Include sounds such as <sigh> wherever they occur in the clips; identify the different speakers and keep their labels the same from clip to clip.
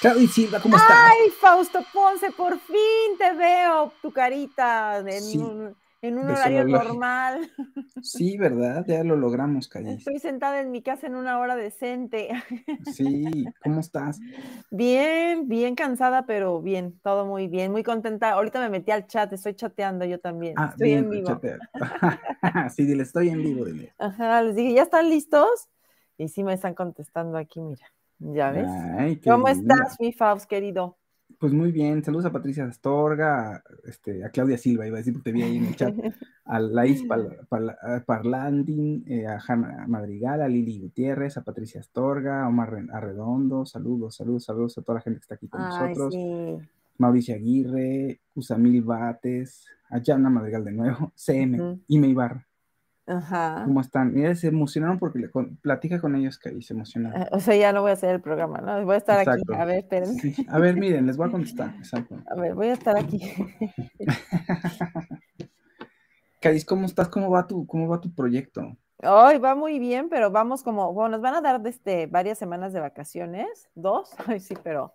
Speaker 1: Claudia Silva, ¿cómo estás?
Speaker 2: Ay, Fausto Ponce, por fin te veo tu carita en
Speaker 1: Sí,
Speaker 2: un, en horario normal.
Speaker 1: Sí, ¿verdad? Ya lo logramos, Callis.
Speaker 2: Estoy sentada en mi casa en una hora decente.
Speaker 1: Sí, ¿cómo estás?
Speaker 2: Bien, bien cansada, pero bien, todo muy bien, muy contenta. Ahorita me metí al chat, estoy chateando yo también.
Speaker 1: Ah,
Speaker 2: estoy en
Speaker 1: bien,
Speaker 2: vivo.
Speaker 1: chatear. <laughs> Sí, dile, estoy en vivo, dile.
Speaker 2: Ajá, les dije, ¿ya están listos? Y sí me están contestando aquí, mira. ¿Ya ves?
Speaker 1: Ay,
Speaker 2: ¿Cómo estás, mi Faust, querido?
Speaker 1: Pues muy bien, saludos a Patricia Astorga, a, este, a Claudia Silva, iba a decir porque te vi ahí en el chat, a Laís Pal- Pal- a Parlandin, eh, a Hanna Madrigal, a Lili Gutiérrez, a Patricia Astorga, a Omar Arredondo, saludos, saludos, saludos a toda la gente que está aquí con
Speaker 2: Ay,
Speaker 1: nosotros,
Speaker 2: sí.
Speaker 1: Mauricio Aguirre, Usamil Bates, a Yana Madrigal de nuevo, CM,
Speaker 2: Ujú.
Speaker 1: Ime Ibarra,
Speaker 2: Ajá.
Speaker 1: ¿cómo están? Mira, se emocionaron porque le con- platica con ellos que ahí se emocionaron.
Speaker 2: Ah, O sea, ya no voy a hacer el programa, ¿no? Voy a estar
Speaker 1: Exacto.
Speaker 2: aquí. A ver, espérenme.
Speaker 1: Sí. A ver, miren, les voy a <laughs> contestar, exacto.
Speaker 2: A ver, voy a estar aquí. <laughs>
Speaker 1: Cádiz, ¿cómo estás? ¿Cómo va tu, cómo va tu proyecto?
Speaker 2: Hoy va muy bien, pero vamos como, bueno, nos van a dar este, varias semanas de vacaciones, dos, <laughs> ay sí, pero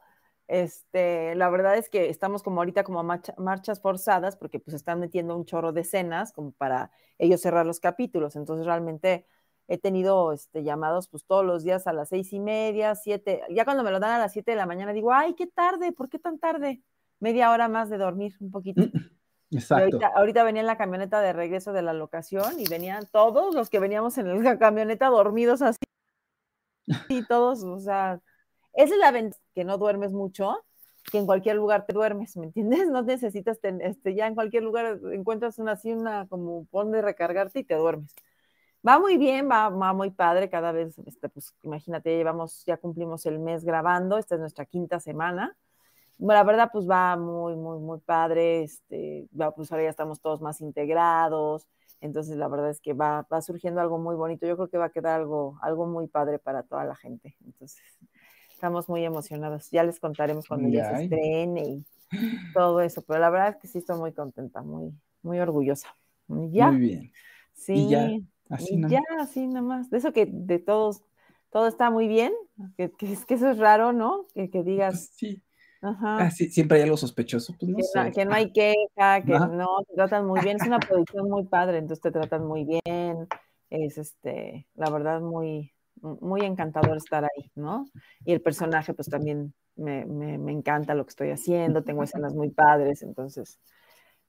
Speaker 2: este, la verdad es que estamos como ahorita como marcha- marchas forzadas porque pues están metiendo un chorro de escenas como para ellos cerrar los capítulos, entonces realmente he tenido este, llamados pues todos los días a las seis y media, siete, ya cuando me lo dan a las siete de la mañana digo, ay, qué tarde, ¿por qué tan tarde? Media hora más de dormir, un poquito. Y
Speaker 1: Exacto.
Speaker 2: ahorita, ahorita venía en la camioneta de regreso de la locación y venían todos los que veníamos en la <laughs> camioneta dormidos así. Y todos, o sea, esa es la ventaja, que no duermes mucho, que en cualquier lugar te duermes, ¿me entiendes? <laughs> No necesitas, ten- este, ya en cualquier lugar encuentras una así, una como pon de recargarte y te duermes. Va muy bien, va, va muy padre, cada vez, este, pues imagínate, ya llevamos, ya cumplimos el mes grabando, esta es nuestra quinta semana. Bueno, la verdad, pues va muy, muy, muy padre. Este, pues ahora ya estamos todos más integrados. Entonces, la verdad es que va, va surgiendo algo muy bonito. Yo creo que va a quedar algo, algo muy padre para toda la gente. Entonces, estamos muy emocionados. Ya les contaremos cuando ya se estrene y <gasps> todo eso. Pero la verdad es que sí estoy muy contenta, muy, muy orgullosa. Ya,
Speaker 1: Muy bien.
Speaker 2: sí.
Speaker 1: Y ya, Así
Speaker 2: Y
Speaker 1: no.
Speaker 2: ya, así nada más. De eso que de todos, todo está muy bien, que, que es que eso es raro, ¿no? Que, que digas,
Speaker 1: Pues sí.
Speaker 2: ajá,
Speaker 1: Ah, sí, siempre hay algo sospechoso. Pues no
Speaker 2: que,
Speaker 1: sé.
Speaker 2: no, que no hay queja, que no, te tratan muy bien. Es una producción muy padre, entonces te tratan muy bien. Es este, la verdad, muy, muy encantador estar ahí, ¿no? Y el personaje, pues también me, me, me encanta lo que estoy haciendo, tengo escenas muy padres, entonces,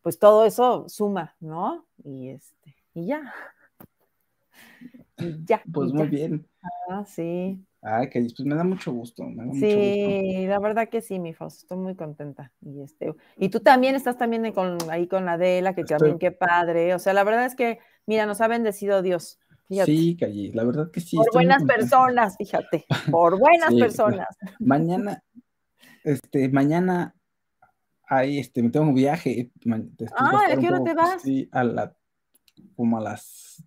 Speaker 2: pues todo eso suma, ¿no? Y este, y ya. Y ya.
Speaker 1: Pues
Speaker 2: y
Speaker 1: muy
Speaker 2: ya.
Speaker 1: bien.
Speaker 2: Ah, sí.
Speaker 1: Ay, que pues me da mucho gusto. Me da mucho gusto.
Speaker 2: Sí, la verdad que sí, mi Fausto, estoy muy contenta. Y este, y tú también estás también con, ahí con Adela, que
Speaker 1: Estoy-
Speaker 2: también qué padre. O sea, la verdad es que, mira, nos ha bendecido Dios. Fíjate.
Speaker 1: Sí, Calle, la verdad que sí.
Speaker 2: por buenas personas, fíjate. Por buenas
Speaker 1: Sí,
Speaker 2: personas. <laughs>
Speaker 1: Mañana, este, mañana hay, este, me tengo un viaje. va
Speaker 2: Ah, ¿a qué hora
Speaker 1: poco-
Speaker 2: te vas?
Speaker 1: Sí, a la, como a las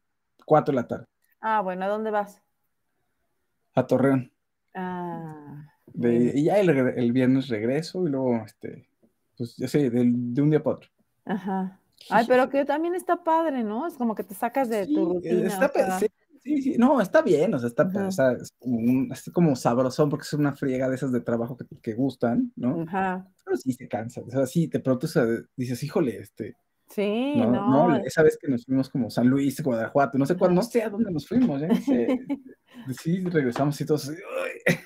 Speaker 1: 4 de la tarde,
Speaker 2: Ah, bueno, ¿a dónde vas?
Speaker 1: a Torreón.
Speaker 2: Ah,
Speaker 1: De- y ya el, el viernes regreso y luego, este, pues ya sé, de un día para otro.
Speaker 2: ajá. Ay, pero <laughs> que también está padre, ¿no? Es como que te sacas de
Speaker 1: Sí,
Speaker 2: tu
Speaker 1: eh,
Speaker 2: rutina.
Speaker 1: está
Speaker 2: o
Speaker 1: pe-
Speaker 2: sea,
Speaker 1: sí, sí, sí, no, está bien, o sea, está, o sea, es como, un- es como sabrosón porque es una friega de esas de trabajo que, que gustan, ¿no?
Speaker 2: Ajá.
Speaker 1: Pero sí se cansa, o sea, sí, de pronto o sea, dices, híjole, este,
Speaker 2: Sí,
Speaker 1: no,
Speaker 2: no.
Speaker 1: no, esa vez que nos fuimos como San Luis, Guanajuato, no sé cuándo, no sé a dónde nos fuimos, ¿eh? Sí, regresamos y todos "Ay".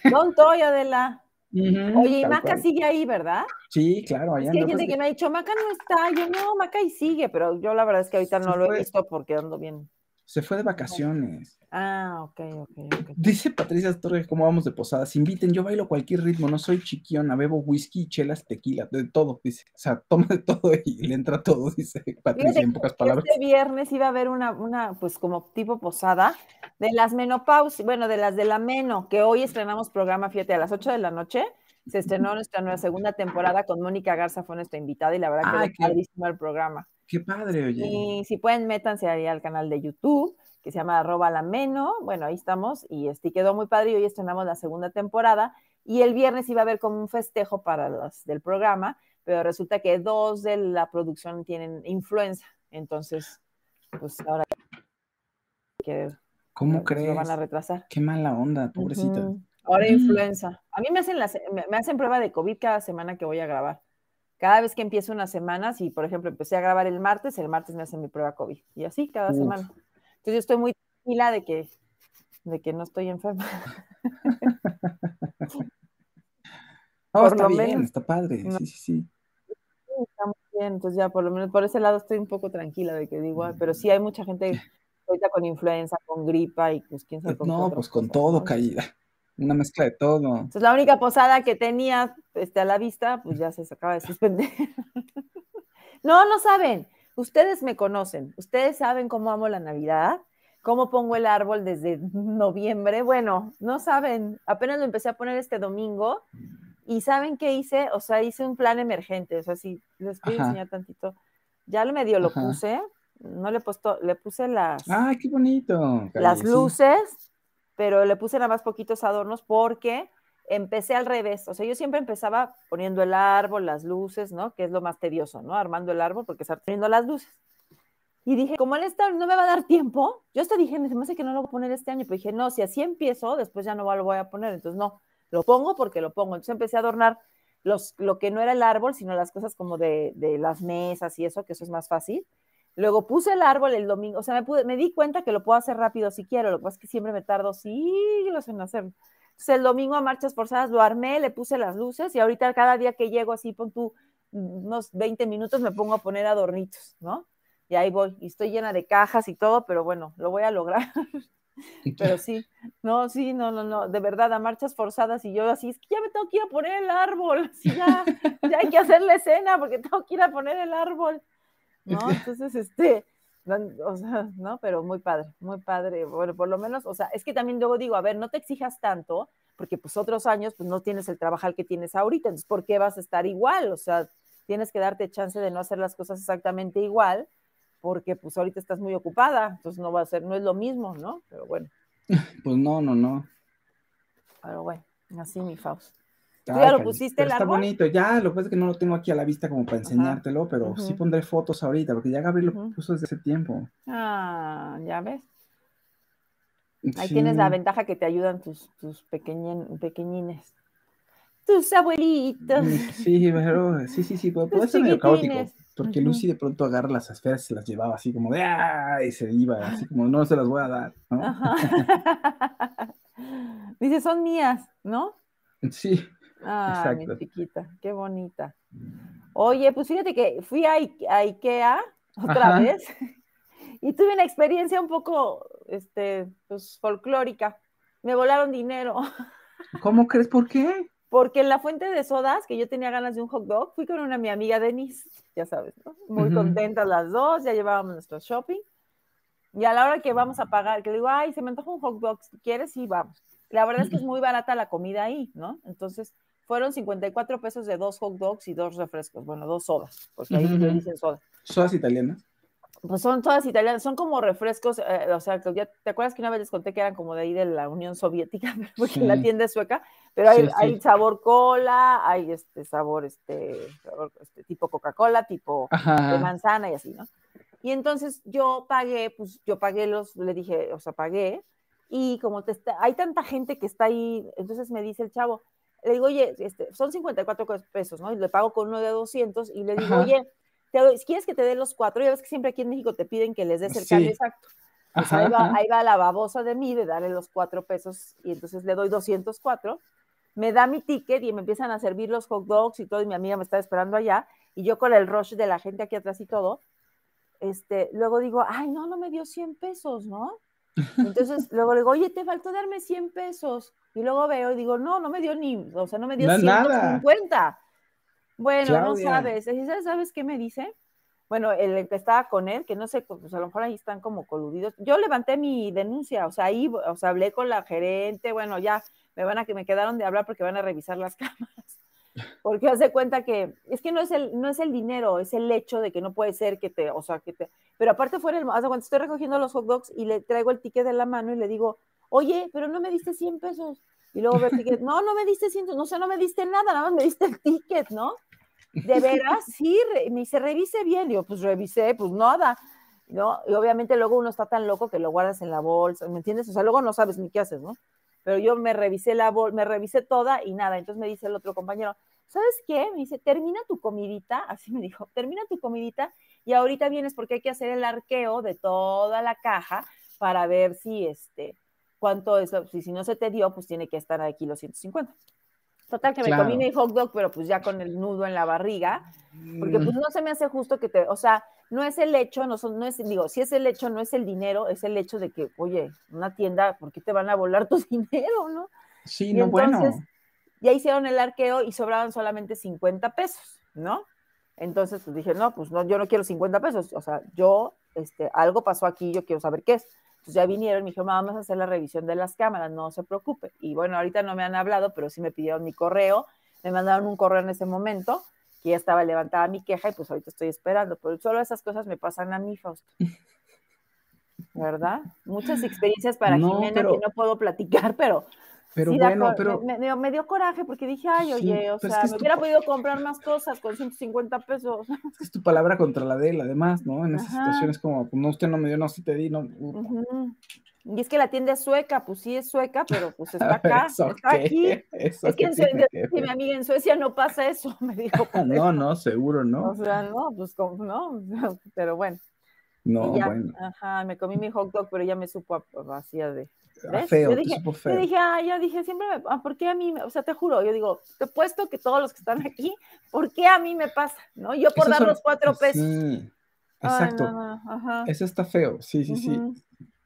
Speaker 2: ¿Dónde estoy, Adela? Oye, y Maca
Speaker 1: cual.
Speaker 2: sigue ahí, ¿verdad?
Speaker 1: Sí, claro, allá
Speaker 2: Es que hay gente que me ha dicho, Maca no está. Yo no, Maca ahí sigue, pero yo la verdad es que ahorita no lo he visto porque ando bien.
Speaker 1: Se fue de vacaciones.
Speaker 2: Ah, ok, ok, ok.
Speaker 1: Dice Patricia Astorga, ¿cómo vamos de posadas? Inviten, yo bailo cualquier ritmo, no soy chiquiona, bebo whisky, chelas, tequila, de todo, dice. O sea, toma de todo y le entra todo, dice Patricia en pocas
Speaker 2: que
Speaker 1: palabras.
Speaker 2: Este viernes iba a haber una, una, pues como tipo posada de las menopausias, bueno, de las de la meno, que hoy estrenamos programa, fíjate, a las 8 de la noche se estrenó nuestra nueva segunda temporada con Mónica Garza, fue nuestra invitada y la verdad que
Speaker 1: Ay,
Speaker 2: fue padrísimo el programa.
Speaker 1: Qué padre, oye.
Speaker 2: Y si pueden, métanse ahí al canal de YouTube, que se llama arroba la meno, bueno, ahí estamos, y este quedó muy padre y hoy estrenamos la segunda temporada, y el viernes iba a haber como un festejo para los del programa, pero resulta que dos de la producción tienen influenza, entonces, pues ahora que
Speaker 1: ¿Cómo
Speaker 2: pues,
Speaker 1: crees?
Speaker 2: lo van a retrasar.
Speaker 1: Qué mala onda, pobrecita.
Speaker 2: Ahora
Speaker 1: Mm.
Speaker 2: influenza. A mí me hacen, las, me hacen prueba de COVID cada semana que voy a grabar. Cada vez que empiezo una semana, si por ejemplo empecé a grabar el martes, el martes me hacen mi prueba COVID. Y así cada
Speaker 1: Uf.
Speaker 2: semana. Entonces yo estoy muy tranquila de que, de que no estoy enferma. <laughs>
Speaker 1: No,
Speaker 2: Por
Speaker 1: está
Speaker 2: lo
Speaker 1: bien,
Speaker 2: menos.
Speaker 1: está padre.
Speaker 2: No.
Speaker 1: Sí, sí, sí.
Speaker 2: Está muy bien, entonces ya por lo menos por ese lado estoy un poco tranquila de que digo, pero sí hay mucha gente ahorita con influenza, con gripa y pues quién sabe con qué
Speaker 1: No, pues con
Speaker 2: cosas,
Speaker 1: todo,
Speaker 2: ¿no?
Speaker 1: caída. Una mezcla de todo.
Speaker 2: Entonces la única posada que tenía este, a la vista, pues ya se acaba de suspender. <laughs> no, no saben. Ustedes me conocen. Ustedes saben cómo amo la Navidad, cómo pongo el árbol desde noviembre. Bueno, no saben. Apenas lo empecé a poner este domingo y ¿saben qué hice? O sea, hice un plan emergente. O sea, si les voy a
Speaker 1: Ajá.
Speaker 2: enseñar tantito. Ya lo medio lo
Speaker 1: Ajá.
Speaker 2: puse. No le puesto, le puse las
Speaker 1: Ay, qué bonito.
Speaker 2: las
Speaker 1: sí.
Speaker 2: Pero le puse nada más poquitos adornos porque empecé al revés. O sea, yo siempre empezaba poniendo el árbol, las luces, ¿no? Que es lo más tedioso, ¿no? Armando el árbol porque estar poniendo las luces. Y dije, como él está, no me va a dar tiempo, yo hasta dije, me hace que no lo voy a poner este año, pero dije, no, si así empiezo, después ya no lo voy a poner, entonces no, lo pongo porque lo pongo. Entonces empecé a adornar los, lo que no era el árbol, sino las cosas como de, de las mesas y eso, que eso es más fácil. Luego puse el árbol el domingo, o sea, me, pude, me di cuenta que lo puedo hacer rápido si quiero, lo que pasa es que siempre me tardo siglos en hacerlo. Entonces el domingo a marchas forzadas lo armé, le puse las luces y ahorita cada día que llego así, pon tú unos 20 minutos me pongo a poner adornitos, ¿no? Y ahí voy, y estoy llena de cajas y todo, pero bueno, lo voy a lograr. <laughs> pero sí, no, sí, no, no, no, de verdad, a marchas forzadas y yo así, es que ya me tengo que ir a poner el árbol, así ya, ya hay que hacer la escena porque tengo que ir a poner el árbol. ¿No? <laughs> Entonces, este, o sea, ¿no? Pero muy padre, muy padre. Bueno, por lo menos, o sea, es que también luego digo, a ver, no te exijas tanto, porque pues otros años, pues no tienes el trabajar que tienes ahorita, entonces, ¿por qué vas a estar igual? O sea, tienes que darte chance de no hacer las cosas exactamente igual, porque pues ahorita estás muy ocupada, entonces no va a ser, no es lo mismo, ¿no? Pero bueno. <laughs>
Speaker 1: Pues no, no, no.
Speaker 2: Pero bueno, así mi Faust. ¿Tú
Speaker 1: Ay,
Speaker 2: ya lo pusiste el
Speaker 1: está
Speaker 2: árbol?
Speaker 1: bonito, ya, lo que pasa es que no lo tengo aquí a la vista como para enseñártelo, pero sí pondré fotos ahorita, porque ya Gabriel lo puso desde hace tiempo.
Speaker 2: Ah, ya ves. Ahí
Speaker 1: Sí.
Speaker 2: tienes la ventaja que te ayudan tus, tus pequeñin- pequeñines. Tus abuelitos.
Speaker 1: Mm, Sí, pero sí, sí, sí, puede, ser medio caótico, porque. Lucy de pronto agarra las esferas y se las llevaba así como de ¡ah! y se iba, así como no se las voy a dar, ¿no? <laughs>
Speaker 2: Dice, son mías, ¿no? <laughs>
Speaker 1: Sí,
Speaker 2: Ah, mi chiquita, qué bonita. Oye, pues fíjate que fui a, Ike- a Ikea otra
Speaker 1: Ajá.
Speaker 2: vez <laughs> y tuve una experiencia un poco, este, pues, folclórica. Me volaron dinero. <laughs>
Speaker 1: ¿cómo crees? ¿Por qué?
Speaker 2: Porque en la fuente de sodas, que yo tenía ganas de un hot dog, fui con una mi amiga Denise, ya sabes, ¿no? Muy
Speaker 1: Ujú.
Speaker 2: contentas las dos, ya llevábamos nuestro shopping. Y a la hora que vamos a pagar, que le digo, ay, se me antoja un hot dog, si quieres, sí, vamos. La verdad es que es muy barata la comida ahí, ¿no? Entonces, fueron 54 pesos de dos hot dogs y dos refrescos, bueno, dos sodas, porque ahí
Speaker 1: Ujú,
Speaker 2: le
Speaker 1: ujú.
Speaker 2: dicen soda.
Speaker 1: ¿Sodas italianas?
Speaker 2: Pues son todas italianas, son como refrescos, eh, o sea, que ya, ¿te acuerdas que una vez les conté que eran como de ahí de la Unión Soviética? <laughs> Porque la
Speaker 1: Sí.
Speaker 2: tienda es sueca, pero hay,
Speaker 1: Sí, sí.
Speaker 2: hay sabor cola, hay este sabor, este, sabor, este tipo Coca-Cola, tipo de manzana y así, ¿no? Y entonces yo pagué, pues yo pagué los, le dije, o sea, pagué, y como te está, hay tanta gente que está ahí, entonces me dice el chavo, le digo, oye, este, son 54 pesos, ¿no? Y le pago con uno de 200 y le digo,
Speaker 1: Ajá.
Speaker 2: oye, te doy- ¿quieres que te dé los cuatro? Ya ves que siempre aquí en México te piden que les des el
Speaker 1: Sí.
Speaker 2: cambio exacto. Pues
Speaker 1: Ajá,
Speaker 2: ahí, va,
Speaker 1: ajá.
Speaker 2: ahí va la babosa de mí de darle los cuatro pesos y entonces le doy 204. Me da mi ticket y me empiezan a servir los hot dogs y todo y mi amiga me está esperando allá y yo con el rush de la gente aquí atrás y todo, este, luego digo, ay, no, no me dio 100 pesos, ¿no? Entonces, luego le digo, oye, te faltó darme 100 pesos. Y luego veo y digo, no, no me dio ni, o sea, no me dio
Speaker 1: No,
Speaker 2: 150. Bueno, no sabes. Y ¿Sabes, ¿Sabes qué me dice? Bueno, el que estaba con él, que no sé, pues a lo mejor ahí están como coludidos. Yo levanté mi denuncia, o sea, ahí, o sea, hablé con la gerente, bueno, ya me van a que me quedaron de hablar porque van a revisar las <laughs> cámaras. Porque hace cuenta que es que no es el no es el dinero, es el hecho de que no puede ser que te, o sea, que te, pero aparte fuera el, de cuenta, estoy recogiendo los hot dogs y le traigo el ticket de la mano y le digo, "Oye, pero no me diste 100 pesos." Y luego ve el ticket, "No, no me diste 100, no sé, no me diste nada, nada más me diste el ticket, ¿no?" De veras, <laughs> sí, me dice, revise bien. Digo, pues revisé, pues nada. ¿No? Y obviamente luego uno está tan loco que lo guardas en la bolsa, ¿me entiendes? O sea, luego no sabes ni qué haces, ¿no? Pero yo me revisé la bolsa, me revisé toda y nada. Entonces me dice el otro compañero, ¿sabes qué? Me dice, termina tu comidita, <laughs> así me dijo, termina tu comidita y ahorita vienes porque hay que hacer el arqueo de toda la caja para ver si este, cuánto es, si, si no se te dio, pues tiene que estar aquí los 150. Total, que me
Speaker 1: Claro.
Speaker 2: comí mi hot dog, pero pues ya con el nudo en la barriga, porque
Speaker 1: Mm.
Speaker 2: pues no se me hace justo que te, o sea, no es el hecho, no, son, no es, digo, si es el hecho, no es el dinero, es el hecho de que, oye, una tienda, ¿por qué te van a volar tu <laughs> dinero, no?
Speaker 1: Sí,
Speaker 2: Y
Speaker 1: no, bueno.
Speaker 2: entonces, ya hicieron el arqueo y sobraban solamente 50 pesos, ¿no? Entonces, pues dije, no, pues no, yo no quiero 50 pesos, o sea, yo, este, algo pasó aquí, yo quiero saber qué es. Entonces ya vinieron y me dijeron, vamos a hacer la revisión de las cámaras, no se preocupe. Y bueno, ahorita no me han hablado, pero sí me pidieron mi correo, me mandaron un correo en ese momento, que ya estaba levantada mi queja y pues ahorita estoy esperando, pero solo esas cosas me pasan a mí, Fausto. <laughs> ¿Verdad? Muchas experiencias para
Speaker 1: No,
Speaker 2: Jimena
Speaker 1: pero-
Speaker 2: que no puedo platicar, pero
Speaker 1: Pero
Speaker 2: sí
Speaker 1: bueno, pero
Speaker 2: me, me dio, me dio coraje porque dije, ay,
Speaker 1: Sí,
Speaker 2: oye, o sea, me
Speaker 1: tu
Speaker 2: hubiera
Speaker 1: pa-
Speaker 2: podido comprar más cosas con 150 pesos. <laughs>
Speaker 1: es tu palabra contra la de él, además, ¿no? En esas
Speaker 2: Ajá.
Speaker 1: situaciones como, no, usted no me dio, no, sí te di, no. uh.
Speaker 2: Y es que la tienda es sueca, pues sí es sueca, pero pues <laughs> está acá,
Speaker 1: ¿Eso
Speaker 2: está
Speaker 1: qué?
Speaker 2: aquí. <laughs>
Speaker 1: ¿Eso
Speaker 2: Es que en Suecia,
Speaker 1: que
Speaker 2: mi
Speaker 1: ver?
Speaker 2: amiga en Suecia no pasa eso, me dijo.
Speaker 1: No,
Speaker 2: eso.
Speaker 1: no, seguro,
Speaker 2: O
Speaker 1: ¿no?
Speaker 2: sea, no, pues como, no, pero bueno.
Speaker 1: No,
Speaker 2: ya,
Speaker 1: bueno.
Speaker 2: ajá, me comí mi hot dog, pero ya me supo vacía de.
Speaker 1: Ah,
Speaker 2: ¿ves?
Speaker 1: feo,
Speaker 2: Yo
Speaker 1: te
Speaker 2: dije,
Speaker 1: supo
Speaker 2: Yo
Speaker 1: feo.
Speaker 2: dije, ah, yo dije, siempre me, ah, ¿por qué a mí? me- O sea, te juro, yo digo, te he puesto que todos los que están aquí, ¿por qué a mí me pasa? ¿No? Yo por
Speaker 1: Esos
Speaker 2: dar
Speaker 1: son-
Speaker 2: los cuatro pesos.
Speaker 1: Sí,
Speaker 2: Ay,
Speaker 1: exacto.
Speaker 2: no, no, ajá.
Speaker 1: Eso está feo, sí, sí, sí.
Speaker 2: Ujú.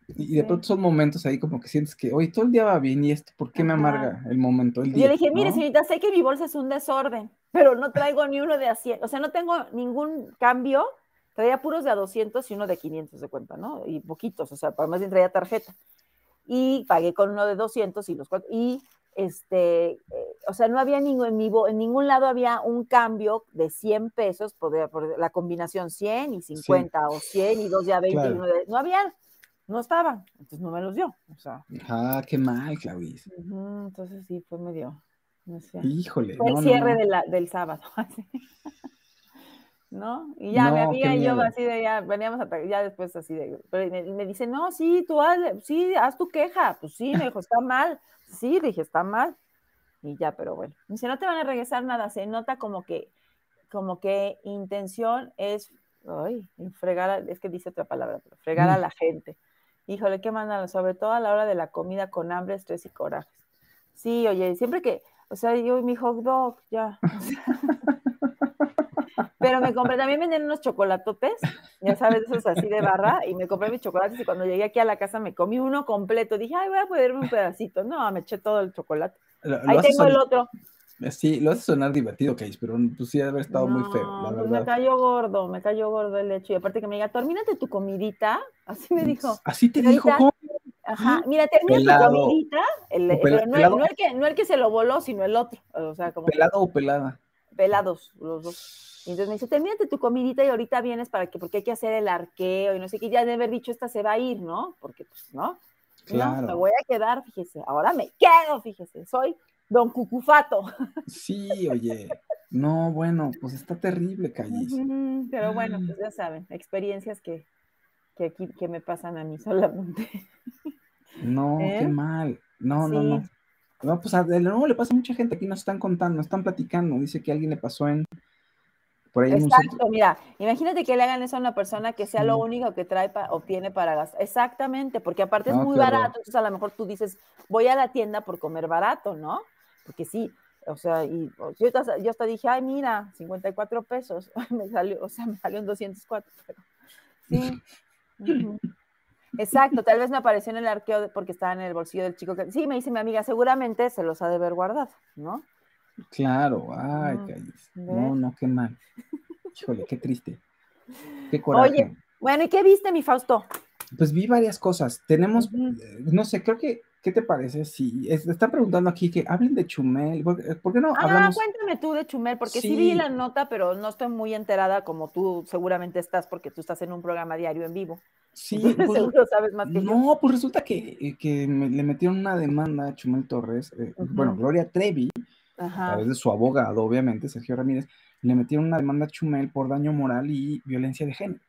Speaker 1: Y de
Speaker 2: Sí.
Speaker 1: pronto son momentos ahí como que sientes que, oye, todo el día va bien y esto, ¿por qué me amarga el momento, el
Speaker 2: Y
Speaker 1: día?
Speaker 2: yo le dije, mire,
Speaker 1: ¿no?
Speaker 2: señorita, sé que mi bolsa es un desorden, pero no traigo ni uno de a 100, o sea, no tengo ningún cambio, traía puros de a 200 y uno de 500 de cuenta, ¿no? Y poquitos, o sea, para más bien traía tarjeta. Y pagué con uno de 200 y los cuatro, y este, eh, o sea, no había ningún, en, mi bo- en ningún lado había un cambio de 100 pesos, por, por la combinación 100 y 50, o 100 y dos de a 20
Speaker 1: Claro.
Speaker 2: y uno de, no había, no estaban, entonces no me los dio, o sea,
Speaker 1: Ah, qué mal, Claudia.
Speaker 2: ujú, entonces sí, fue medio, no sé.
Speaker 1: Híjole,
Speaker 2: Fue el
Speaker 1: no,
Speaker 2: cierre
Speaker 1: no.
Speaker 2: de la- del sábado. <laughs> ¿No? Y ya mi
Speaker 1: No,
Speaker 2: amiga
Speaker 1: qué
Speaker 2: y yo así de ya, veníamos a, ya después así de, pero me, me dice, no, sí, tú hazle, sí, haz tu queja. Pues sí, me dijo, está mal. Sí, dije, está mal. Y ya, pero bueno. Me dice, no te van a regresar nada, se nota como que, como que intención es, ay, fregar, a- es que dice otra palabra, pero fregar a
Speaker 1: Mm.
Speaker 2: la gente. Híjole, qué mandalo, sobre todo a la hora de la comida con hambre, estrés y corajes. Sí, oye, siempre que, o sea, yo mi hot dog, ya. <laughs> Pero me compré, también venden unos chocolatotes, ya sabes, esos así de barra, y me compré mis chocolates y cuando llegué aquí a la casa me comí uno completo. Dije, ay, voy a ponerme un pedacito. No, me eché todo el chocolate.
Speaker 1: Lo, lo
Speaker 2: Ahí tengo el otro.
Speaker 1: Sí, lo hace sonar divertido, Case, pero pues sí debe haber estado muy feo, la
Speaker 2: pues me
Speaker 1: verdad.
Speaker 2: cayó gordo, me cayó gordo el hecho. Y aparte que me diga, termínate tu comidita. Así me dijo.
Speaker 1: Así te dijo, ¿cómo?
Speaker 2: Ajá, mira, termina tu comidita. El, pero no, el-
Speaker 1: pelado.
Speaker 2: no el que, no el que se lo voló, sino el otro. O sea, como
Speaker 1: ¿Pelado o pelada?
Speaker 2: pelados los dos. Y entonces me dice, termínate tu comidita y ahorita vienes para que, porque hay que hacer el arqueo y no sé qué, ya de haber dicho, esta se va a ir, ¿no? Porque, pues, ¿no? No,
Speaker 1: Claro.
Speaker 2: me voy a quedar, fíjese, ahora me quedo, fíjese, soy don Cucufato.
Speaker 1: Sí, oye. No, bueno, pues está terrible, Callis.
Speaker 2: Pero bueno, pues ya saben, experiencias que, que aquí, que me pasan a mí solamente.
Speaker 1: No, <laughs>
Speaker 2: ¿Eh?
Speaker 1: qué mal. No, no, no. No, pues de nuevo le pasa a mucha gente, aquí nos están contando, nos están platicando, dice que alguien le pasó en por ahí un.
Speaker 2: Exacto, mira, imagínate que le hagan eso a una persona que sea lo único que trae pa- o tiene para gastar. Exactamente, porque aparte es muy barato, entonces a lo mejor tú dices, voy a la tienda por comer barato, ¿no? Porque sí, o sea, y o- yo, hasta- yo hasta dije, ay, mira, 54 pesos, <laughs> me salió, o sea, me salió en 204, pero Sí. Exacto, tal vez me apareció en el arqueo porque estaba en el bolsillo del chico que sí, me dice mi amiga, seguramente se los ha de haber guardado, ¿no?
Speaker 1: Claro, ay, no, no, qué mal. Híjole, qué triste. Qué coraje. Oye,
Speaker 2: bueno, ¿y qué viste, mi Fausto?
Speaker 1: Pues vi varias cosas. Tenemos, eh, no sé, creo que, ¿qué te parece? Si están preguntando aquí que hablen de Chumel, ¿por, eh, qué no
Speaker 2: ah, cuéntame tú de Chumel, porque sí. vi la nota, pero no estoy muy enterada como tú seguramente estás, porque tú estás en un programa diario en vivo.
Speaker 1: Sí, pues, seguro sabes más que No, pues resulta que, eh, que le metieron una demanda a Chumel Torres, bueno, Gloria Trevi, a través de su abogado, obviamente, Sergio Ramírez, le metieron una demanda a Chumel por daño moral y violencia de género.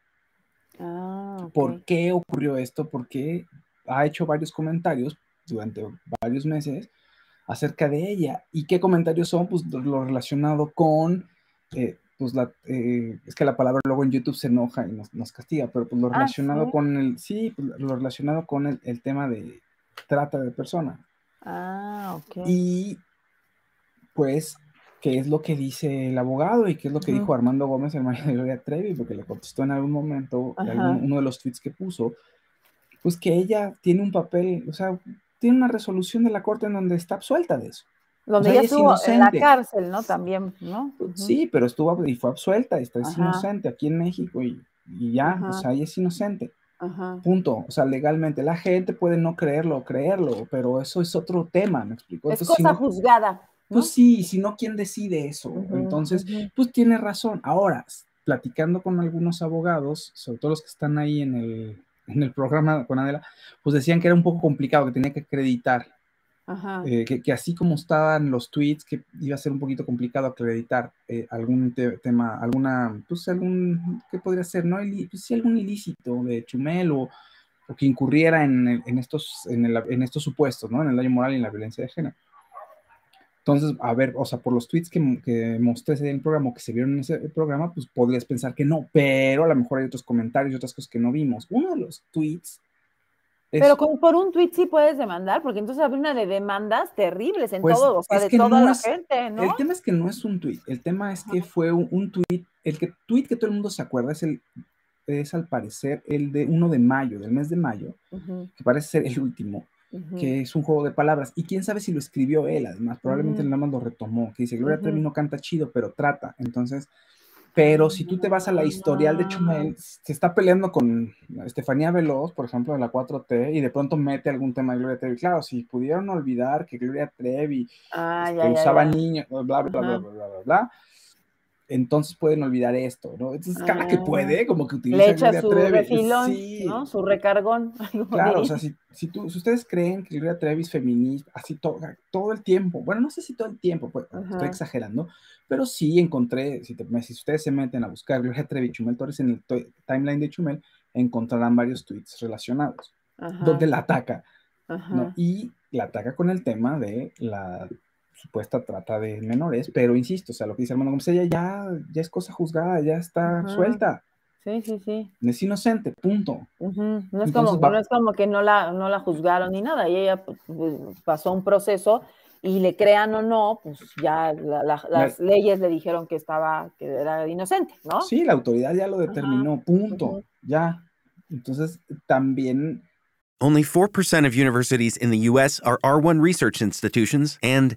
Speaker 1: Ah, ¿Por qué ocurrió esto? Porque ha hecho varios comentarios durante varios meses acerca de ella. ¿Y qué comentarios son? Pues lo relacionado con, eh, pues la, eh, es que la palabra luego en YouTube se enoja y nos, castiga, pero pues lo ah, relacionado con el, sí, pues, lo relacionado con el, tema de trata de personas.
Speaker 2: Ah, ok.
Speaker 1: Y pues qué es lo que dice el abogado y qué es lo que dijo Armando Gómez, el marido de Gloria Trevi, porque le contestó en algún momento, en uno de los tweets que puso, pues que ella tiene un papel, o sea, tiene una resolución de la corte en donde está absuelta de eso.
Speaker 2: Donde ella estuvo en la cárcel, ¿no? También, ¿no?
Speaker 1: Sí, pero estuvo y fue absuelta, está, es inocente aquí en México y, ya, o sea, ella es inocente. Punto. O sea, legalmente la gente puede no creerlo o creerlo, pero eso es otro tema, ¿me explico?
Speaker 2: Es cosa juzgada.
Speaker 1: Pues sí, si no, ¿quién decide eso? Entonces, pues tiene razón. Ahora, platicando con algunos abogados, sobre todo los que están ahí en el, en el programa con Adela, pues decían que era un poco complicado, que tenía que acreditar. Eh, que, así como estaban los tweets, que iba a ser un poquito complicado acreditar eh, algún tema, alguna, pues algún, ¿qué podría ser? ¿No? Pues sí, algún ilícito de Chumel o, o que incurriera en, en estos, en, el, en, estos supuestos, ¿no? En el daño moral y en la violencia de género. Entonces, a ver, o sea, por los tweets que, que mostré en el programa, que se vieron en ese programa, pues podrías pensar que no, pero a lo mejor hay otros comentarios y otras cosas que no vimos. Uno de los tweets
Speaker 2: pero por un tweet sí puedes demandar, porque entonces habría una de demandas terribles en pues, todo, o sea, de toda la gente, ¿no?
Speaker 1: El tema es que no es un tweet, el tema es que fue un, tweet, el que, tweet que todo el mundo se acuerda es el, es al parecer el de uno de mayo, del mes de mayo, que parece ser el último, que es un juego de palabras. Y quién sabe si lo escribió él, además, probablemente nada más lo retomó, que dice, Gloria Trevi no canta chido, pero trata. Entonces, pero si tú te vas a la historial de Chumel, se está peleando con Estefanía Veloz, por ejemplo, de la 4T, y de pronto mete algún tema de Gloria Trevi. Claro, si pudieron olvidar que Gloria Trevi ah, este, usaba niños, bla, bla, bla, bla, bla, bla, bla, entonces pueden olvidar esto, ¿no? Entonces, cada que puede, ah. como que utiliza
Speaker 2: Le echa su refilón, ¿no? Su recargón. <laughs>
Speaker 1: Claro, o sea, si, si, tú, si ustedes creen que Gloria Trevi es feminista, así todo, todo el tiempo, bueno, no sé si todo el tiempo, pues, estoy exagerando, pero sí encontré, si, si ustedes se meten a buscar Gloria Trevi Chumel Torres en el timeline de Chumel, encontrarán varios tweets relacionados, donde la ataca, ¿no? Y la ataca con el tema de la supuesta trata de menores, pero insisto, o sea, lo que dice Armando Gómez, ella ya, ya es cosa juzgada, ya está suelta.
Speaker 2: Sí, sí, sí.
Speaker 1: Es inocente, punto.
Speaker 2: no, es como, no, es como, que no la, no la juzgaron ni nada, y ella pues, pues, pasó un proceso y le crean o no, pues ya las leyes le dijeron que estaba, que era inocente, ¿no?
Speaker 1: Sí, la autoridad ya lo determinó, punto, ya. Entonces, también...
Speaker 3: Only 4% of universities in the U.S. are R1 research institutions, and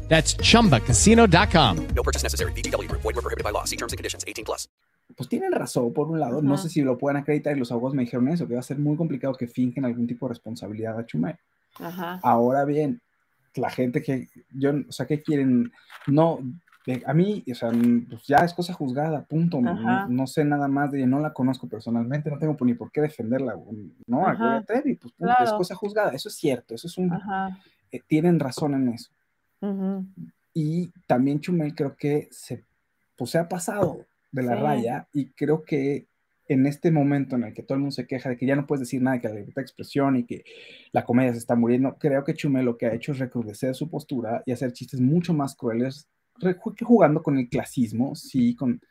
Speaker 4: That's chumbacasino.com.
Speaker 3: No purchase necessary. BGW. Void were prohibited by law. See terms and conditions 18 plus.
Speaker 1: Pues tienen razón, por un lado. No sé si lo pueden acreditar y los abogados me dijeron eso, que va a ser muy complicado que fingen algún tipo de responsabilidad a Chumel. Ajá. Ahora bien, la gente que, yo, o sea, que quieren, no, a mí, o sea, pues ya es cosa juzgada, punto. No, sé nada más de ella, no la conozco personalmente, no tengo ni por qué defenderla, ¿no? A Trevi, pues es cosa juzgada, eso es cierto, eso es un... Eh, tienen razón en eso. Y también Chumel creo que se, pues, se ha pasado de la raya y creo que en este momento en el que todo el mundo se queja de que ya no puedes decir nada, que la libertad de expresión y que la comedia se está muriendo, creo que Chumel lo que ha hecho es recrudecer su postura y hacer chistes mucho más crueles, jugando con el clasismo, sí, con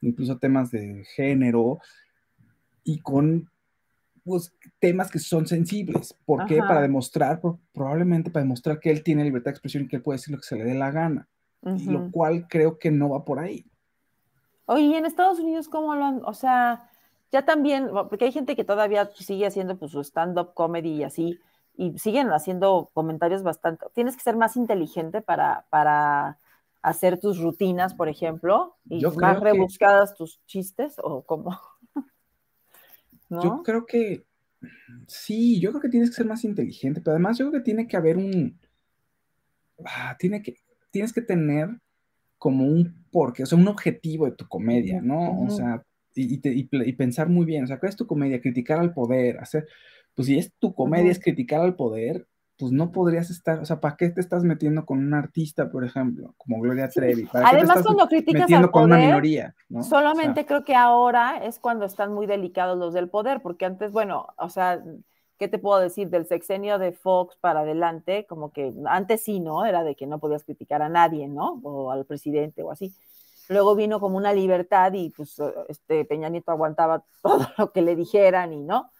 Speaker 1: incluso temas de género y con pues, temas que son sensibles. ¿Por qué? Para demostrar, probablemente para demostrar que él tiene libertad de expresión y que él puede decir lo que se le dé la gana. lo cual creo que no va por ahí.
Speaker 2: Oye, ¿y en Estados Unidos cómo lo han, o sea, ya también, porque hay gente que todavía sigue haciendo pues, su stand-up comedy y así, y siguen haciendo comentarios bastante, tienes que ser más inteligente para, para hacer tus rutinas, por ejemplo, y más rebuscadas tus chistes, o cómo.
Speaker 1: Yo creo que sí, yo creo que tienes que ser más inteligente, pero además yo creo que tiene que haber un, ah, tiene que, tienes que tener como un porqué, o sea, un objetivo de tu comedia, ¿no? O sea, y, y, pensar muy bien, o sea, ¿cuál es tu comedia? Criticar al poder, hacer, pues si es tu comedia es criticar al poder, pues no podrías estar, o sea, ¿para qué te estás metiendo con un artista, por ejemplo, como Gloria Trevi?
Speaker 2: Además, cuando criticas al poder, una minoría, solamente creo que ahora es cuando están muy delicados los del poder, porque antes, bueno, o sea, ¿qué te puedo decir? Del sexenio de Fox para adelante, como que antes sí, ¿no? Era de que no podías criticar a nadie, ¿no? O al presidente o así. Luego vino como una libertad y pues este Peña Nieto aguantaba <laughs> todo lo que le dijeran y no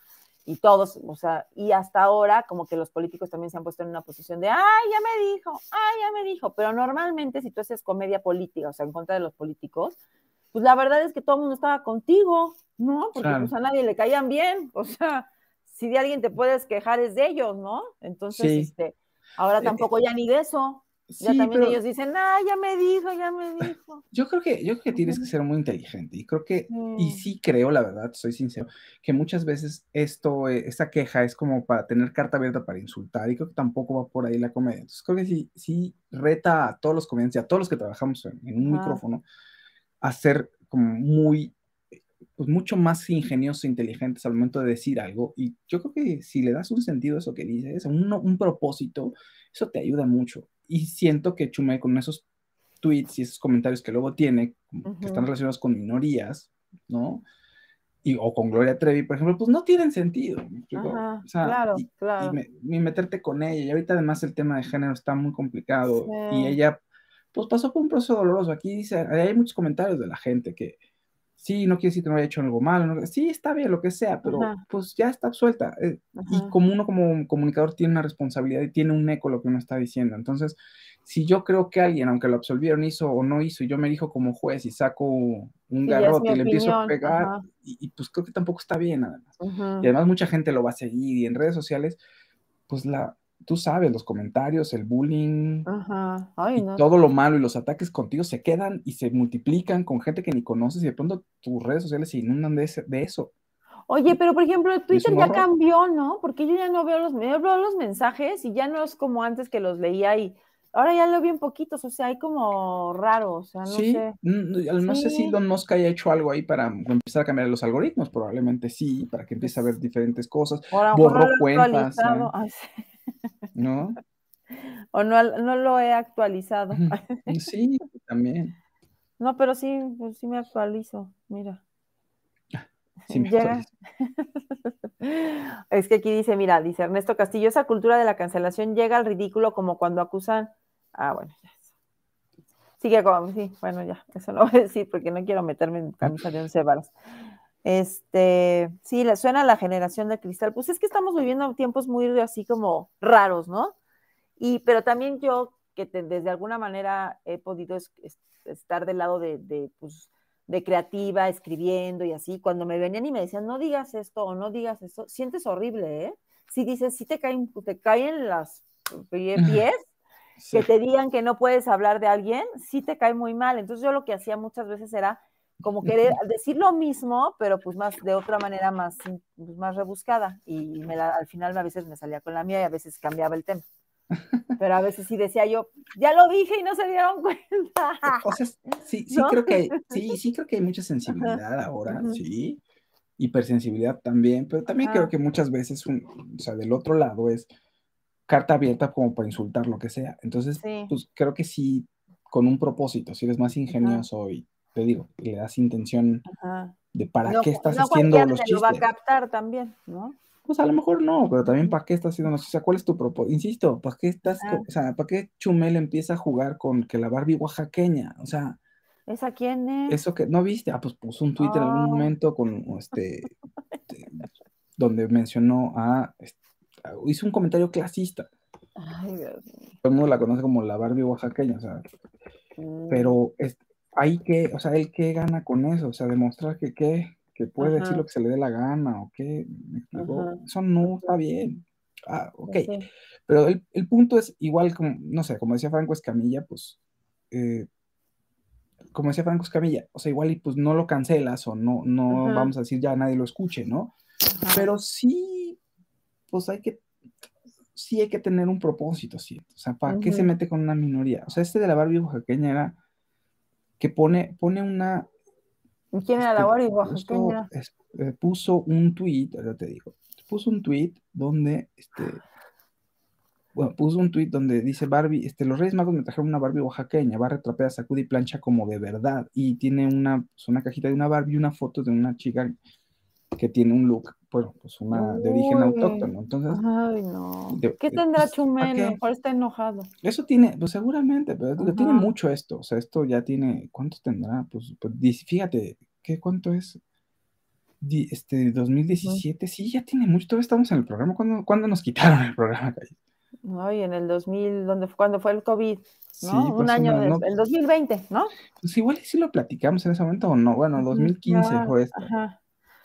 Speaker 2: y todos, o sea, y hasta ahora como que los políticos también se han puesto en una posición de, ay, ya me dijo, ay, ya me dijo, pero normalmente si tú haces comedia política, o sea, en contra de los políticos, pues la verdad es que todo el mundo estaba contigo, ¿no? Porque pues a nadie le caían bien, o sea, si de alguien te puedes quejar es de ellos, ¿no? Entonces, este, ahora tampoco ya ni de eso ya también ellos dicen, ah, ya me dijo, ya me dijo. <laughs>
Speaker 1: Yo creo que, yo creo que tienes que ser muy inteligente y creo que, y sí creo, la verdad, soy sincero, que muchas veces esto, eh, esta queja es como para tener carta abierta para insultar y creo que tampoco va por ahí la comedia. Entonces creo que sí, sí reta a todos los comediantes y a todos los que trabajamos en, un micrófono a ser como muy, pues mucho más ingeniosos e inteligentes al momento de decir algo y yo creo que si le das un sentido a eso que dices, un, un propósito, eso te ayuda mucho y siento que Chumel con esos tweets y esos comentarios que luego tiene, que están relacionados con minorías, ¿no? Y, o con Gloria Trevi, por ejemplo, pues no tienen sentido. o sea,
Speaker 2: claro,
Speaker 1: y,
Speaker 2: claro.
Speaker 1: Y, meterte con ella. Y ahorita además el tema de género está muy complicado. Y ella, pues pasó por un proceso doloroso. Aquí dice, hay muchos comentarios de la gente que, sí, no quiere decir que no haya hecho algo malo, sí, está bien, lo que sea, pero pues ya está absuelta. Eh, y como uno como comunicador tiene una responsabilidad y tiene un eco lo que uno está diciendo. Entonces, si yo creo que alguien, aunque lo absolvieron, hizo o no hizo, y yo me dijo como juez y saco un garrote y le empiezo a pegar, y, pues creo que tampoco está bien, además. Y además mucha gente lo va a seguir y en redes sociales, pues la, tú sabes, los comentarios, el bullying, y todo lo malo y los ataques contigo se quedan y se multiplican con gente que ni conoces y de pronto tus redes sociales se inundan de, de eso.
Speaker 2: Oye, pero por ejemplo, Twitter ya cambió, ¿no? Porque yo ya no veo los, veo los mensajes y ya no es como antes que los leía y ahora ya lo vi en poquitos, o sea, hay como raro, o sea, no
Speaker 1: sí,
Speaker 2: sé.
Speaker 1: No sé si Don Musk haya hecho algo ahí para empezar a cambiar los algoritmos, probablemente sí, para que empiece a ver diferentes cosas. Borró cuentas. <laughs> ¿No?
Speaker 2: O no, no lo he actualizado. <laughs>
Speaker 1: Sí, también.
Speaker 2: No, pero sí, pues sí me actualizo, mira.
Speaker 1: Sí me <laughs> actualizo. <laughs>
Speaker 2: es que aquí dice, mira, dice Ernesto Castillo, esa cultura de la cancelación llega al ridículo como cuando acusan. Ah, bueno, ya. Sigue con, sí, bueno, ya, eso no voy a decir porque no quiero meterme en camisa de once varas. Este, sí, le suena a la generación de cristal. Pues es que estamos viviendo tiempos muy así como raros, ¿no? Y, pero también yo, que desde alguna manera he podido estar del lado de, de, pues, de creativa, escribiendo y así, cuando me venían y me decían, no digas esto o no digas esto, sientes horrible, ¿eh? Si dices, si te caen, te caen las pies, <laughs> que te digan que no puedes hablar de alguien, sí te cae muy mal. Entonces yo lo que hacía muchas veces era como querer decir lo mismo, pero pues más de otra manera más, pues, más rebuscada. Y me al final a veces me salía con la mía y a veces cambiaba el tema. <laughs> Pero a veces sí decía yo, ya lo dije y no se dieron cuenta.
Speaker 1: O sea, sí, sí creo que <laughs> sí, sí creo que hay mucha sensibilidad ahora, sí, hipersensibilidad también, pero también creo que muchas veces, un, o sea, del otro lado es carta abierta como para insultar lo que sea. Entonces, pues creo que sí, con un propósito, si eres más ingenioso y te digo, le das intención de para qué estás haciendo los chistes. lo va a
Speaker 2: captar también, ¿no?
Speaker 1: Pues a lo mejor no, pero también para qué estás haciendo, o sea, ¿cuál es tu propósito? Insisto, ¿para qué estás, o sea, para qué Chumel empieza a jugar con que la Barbie oaxaqueña? O sea,
Speaker 2: ¿esa quién es?
Speaker 1: Eso que, ¿no viste? Ah, pues puso un Twitter en algún momento con, este, donde mencionó a, este, hizo un comentario clasista. Ay, Dios mío. Todo el mundo la conoce como la Barbie oaxaqueña, o sea, mm. pero es, hay que, o sea, él qué gana con eso, o sea, demostrar que qué, que puede decir lo que se le dé la gana o qué, eso no está bien. Ah, ok. Pues Pero el, el, punto es igual como, no sé, como decía Franco Escamilla, pues, eh, como decía Franco Escamilla, o sea, igual y pues no lo cancelas o no, no vamos a decir ya nadie lo escuche, ¿no? Pero sí, pues hay que, sí hay que tener un propósito, ¿sí? O sea, ¿para qué se mete con una minoría? O sea, este de la Barbie oaxaqueña era que pone, pone una...
Speaker 2: ¿Quién era la Barbie oaxaqueña?
Speaker 1: Eh, puso un tweet, ya te digo, puso un tweet donde, este, bueno, puso un tweet donde dice Barbie, este, los Reyes Magos me trajeron una Barbie oaxaqueña, barra, trapea, sacude y plancha como de verdad, y tiene una, pues, una cajita de una Barbie y una foto de una chica que tiene un look, bueno, pues una de origen autóctono. Entonces,
Speaker 2: ay, no. ¿Qué tendrá pues, Chumel? Mejor está enojado.
Speaker 1: Eso tiene, pues seguramente, pero tiene mucho esto. O sea, esto ya tiene, ¿cuánto tendrá? Pues, pues fíjate, ¿qué cuánto es? este, 2017, sí, ya tiene mucho. Todavía estamos en el programa. ¿Cuándo, ¿cuándo nos quitaron el programa?
Speaker 2: Ay, en el 2000, donde, cuando fue el COVID, ¿no? un año, después, el 2020, ¿no?
Speaker 1: Pues igual sí lo platicamos en ese momento o no. Bueno, 2015 fue esto. Ajá.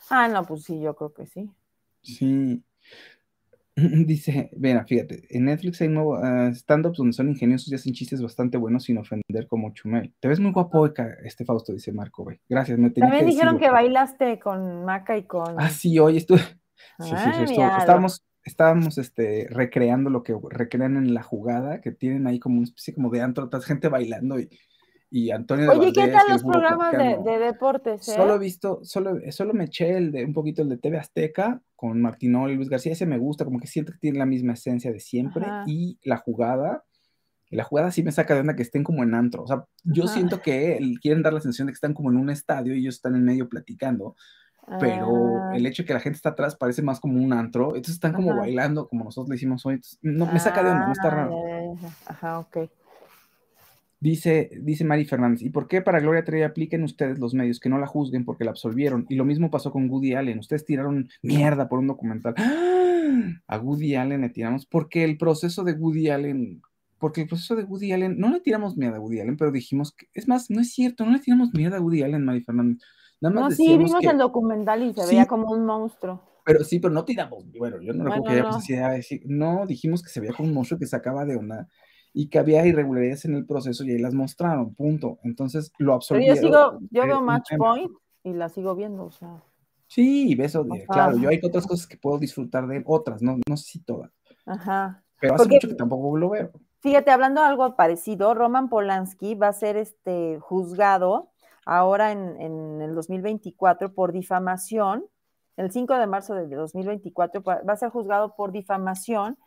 Speaker 2: Ah, no, pues sí, yo creo que sí.
Speaker 1: Sí. <laughs> Dice, mira, fíjate, en Netflix hay nuevos uh, stand-ups donde son ingeniosos y hacen chistes bastante buenos sin ofender como Chumel. Te ves muy guapo, este Fausto, dice Marco, güey. Gracias,
Speaker 2: me También dijeron que bailaste con Maca y con...
Speaker 1: Ah, sí, hoy estuve... Sí, sí, sí, estábamos, estábamos este, recreando lo que recrean en la jugada, que tienen ahí como una especie como de antro, gente bailando y y Antonio
Speaker 2: Oye, ¿qué tal los programas de, deportes?
Speaker 1: Eh? Solo he visto, solo, solo me eché el de un poquito el de TV Azteca con Martinol y Luis García, ese me gusta, como que siento que tiene la misma esencia de siempre, y la jugada, la jugada sí me saca de onda que estén como en antro, o sea, yo siento que quieren dar la sensación de que están como en un estadio y ellos están en medio platicando, pero ah. el hecho de que la gente está atrás parece más como un antro, entonces están como bailando como nosotros le hicimos hoy, no, me saca de onda, no está raro.
Speaker 2: Ah, ajá, ok.
Speaker 1: Dice, dice Mari Fernández, ¿y por qué para Gloria Trevi apliquen ustedes los medios que no la juzguen porque la absolvieron? Y lo mismo pasó con Woody Allen. Ustedes tiraron mierda por un documental. A Woody Allen le tiramos porque el proceso de Woody Allen, porque el proceso de Woody Allen, no le tiramos mierda a Woody Allen, pero dijimos que, es más, no es cierto, no le tiramos mierda a Woody Allen, Mari Fernández.
Speaker 2: Nada más no, sí, vimos el documental y se veía como un monstruo.
Speaker 1: Pero sí, pero no tiramos, bueno, yo no recuerdo que ella decir, no, dijimos que se veía como un monstruo que sacaba de una y que había irregularidades en el proceso y ahí las mostraron, punto. Entonces lo absorbieron.
Speaker 2: Pero yo sigo, yo veo Match Point y la sigo viendo, o sea.
Speaker 1: Sí, beso, claro, yo hay otras cosas que puedo disfrutar de otras, no, no sé si todas.
Speaker 2: Ajá.
Speaker 1: Pero hace mucho que tampoco lo veo.
Speaker 2: Fíjate, hablando de algo parecido, Roman Polanski va a ser este juzgado ahora en, en el 2024 por difamación. El 5 de marzo de 2024 va a ser juzgado por difamación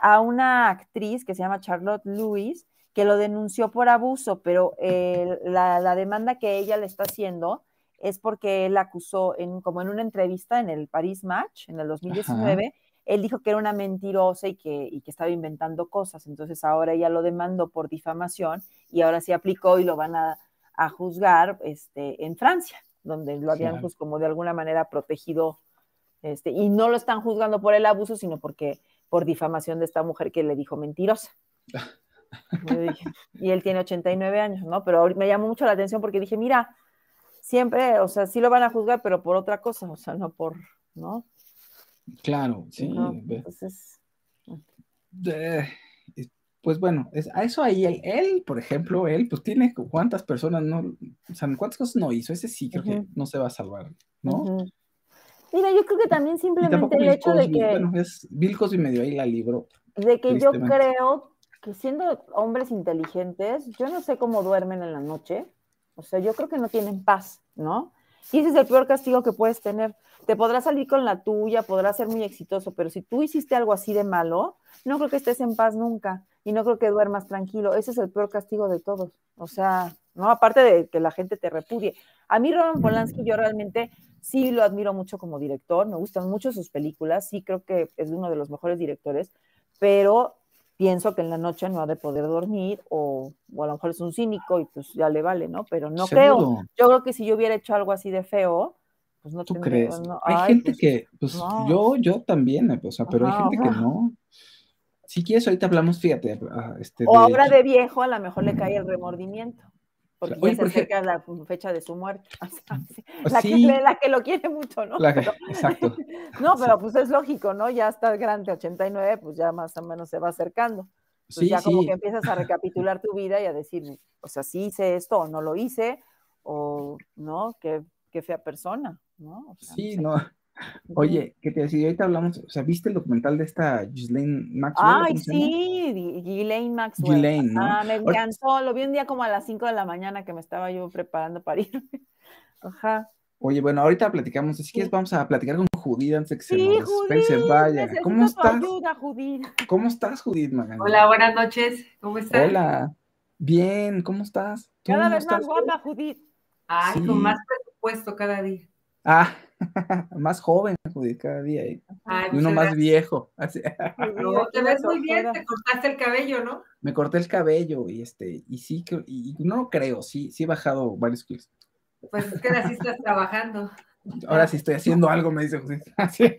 Speaker 2: a una actriz que se llama Charlotte Lewis, que lo denunció por abuso, pero la, demanda que ella le está haciendo es porque él acusó, en, como en una entrevista en el Paris Match, en el 2019, él dijo que era una mentirosa y que, y que estaba inventando cosas. Entonces ahora ella lo demandó por difamación y ahora sí aplicó y lo van a, juzgar este, en Francia, donde lo habían pues, como de alguna manera protegido. Este, y no lo están juzgando por el abuso, sino porque por difamación de esta mujer que le dijo mentirosa. <laughs> y él tiene 89 años, ¿no? Pero me llamó mucho la atención porque dije, mira, siempre, o sea, sí lo van a juzgar, pero por otra cosa, o sea, no por, ¿no?
Speaker 1: Claro, sí. entonces... pues bueno, es, a eso ahí, él, por ejemplo, él, pues tiene cuántas personas no, o sea, cuántas cosas no hizo, ese sí creo que no se va a salvar, ¿no?
Speaker 2: Mira, yo creo que también simplemente el hecho de que.
Speaker 1: Bueno, es Bill Cosby medio ahí la libro.
Speaker 2: De que yo creo que siendo hombres inteligentes, yo no sé cómo duermen en la noche. O sea, yo creo que no tienen paz, ¿no? Y ese es el peor castigo que puedes tener. Te podrás salir con la tuya, podrás ser muy exitoso, pero si tú hiciste algo así de malo, no creo que estés en paz nunca y no creo que duermas tranquilo. Ese es el peor castigo de todos. O sea, ¿no? Aparte de que la gente te repudie. A mí Roman Polanski yo realmente sí lo admiro mucho como director, me gustan mucho sus películas, sí creo que es uno de los mejores directores, pero pienso que en la noche no ha de poder dormir o, a lo mejor es un cínico y pues ya le vale, ¿no? Pero no creo. Yo creo que si yo hubiera hecho algo así de feo, pues no
Speaker 1: ¿Tú crees? hay gente pues, que, pues yo, yo también, o sea, pero hay gente que no. Si quieres, ahorita hablamos, fíjate. Ah, este,
Speaker 2: o ahora de viejo, a lo mejor le cae el remordimiento. Porque ya se acerca la fecha de su muerte. <laughs> la, que, la, que, lo quiere mucho, ¿no?
Speaker 1: exacto. <laughs>
Speaker 2: no, pero pues es lógico, ¿no? Ya está grande, 89, pues ya más o menos se va acercando. Pues ya como que empiezas a recapitular tu vida y a decir, o sea, sí hice esto o no lo hice, o no, qué, qué fea persona, ¿no?
Speaker 1: sí, no. Oye, ¿qué te decía? Ahorita hablamos, o sea, ¿viste el documental de esta Ghislaine Maxwell?
Speaker 2: Ay, sí, Ghislaine Maxwell. Ghislaine, ¿no? Ah, me encantó, lo vi un día como a las 5 de la mañana que me estaba yo preparando para <laughs> ir. Ajá.
Speaker 1: Oye, bueno, ahorita platicamos, así que vamos a platicar con Judith antes de que se, nos, se vaya. ¿Cómo estás?
Speaker 2: Ayuda, Judith.
Speaker 1: ¿Cómo estás, Judith Magana?
Speaker 5: Hola, buenas noches, ¿cómo estás?
Speaker 1: Hola, bien, ¿cómo estás?
Speaker 2: Cada vez más guapa, Judith.
Speaker 5: Ay, con más presupuesto cada día.
Speaker 1: Ah, <laughs> más joven, cada día. Y, uno más viejo. <laughs>
Speaker 5: No, te ves muy bien, te cortaste el cabello, ¿no?
Speaker 1: Me corté el cabello y este, y sí, y no creo, sí, sí he bajado varios kilos.
Speaker 5: Pues es que ahora sí estás trabajando. <laughs>
Speaker 1: Ahora sí estoy haciendo algo, me dice José. Así.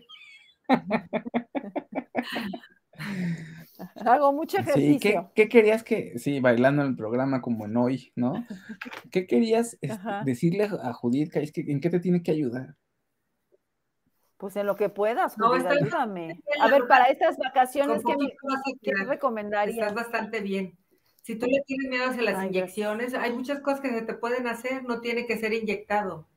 Speaker 2: Hago mucho ejercicio.
Speaker 1: ¿qué, querías que, sí, bailando en el programa como en hoy, ¿no? ¿Qué querías decirle a Judith, en qué te tiene que ayudar?
Speaker 2: Pues en lo que puedas, no, ayúdame. A ver, para estas vacaciones, ¿qué, me, recomendarías?
Speaker 5: Estás bastante bien. Si tú le tienes miedo hacia las inyecciones, hay muchas cosas que se te pueden hacer, no tiene que ser inyectado.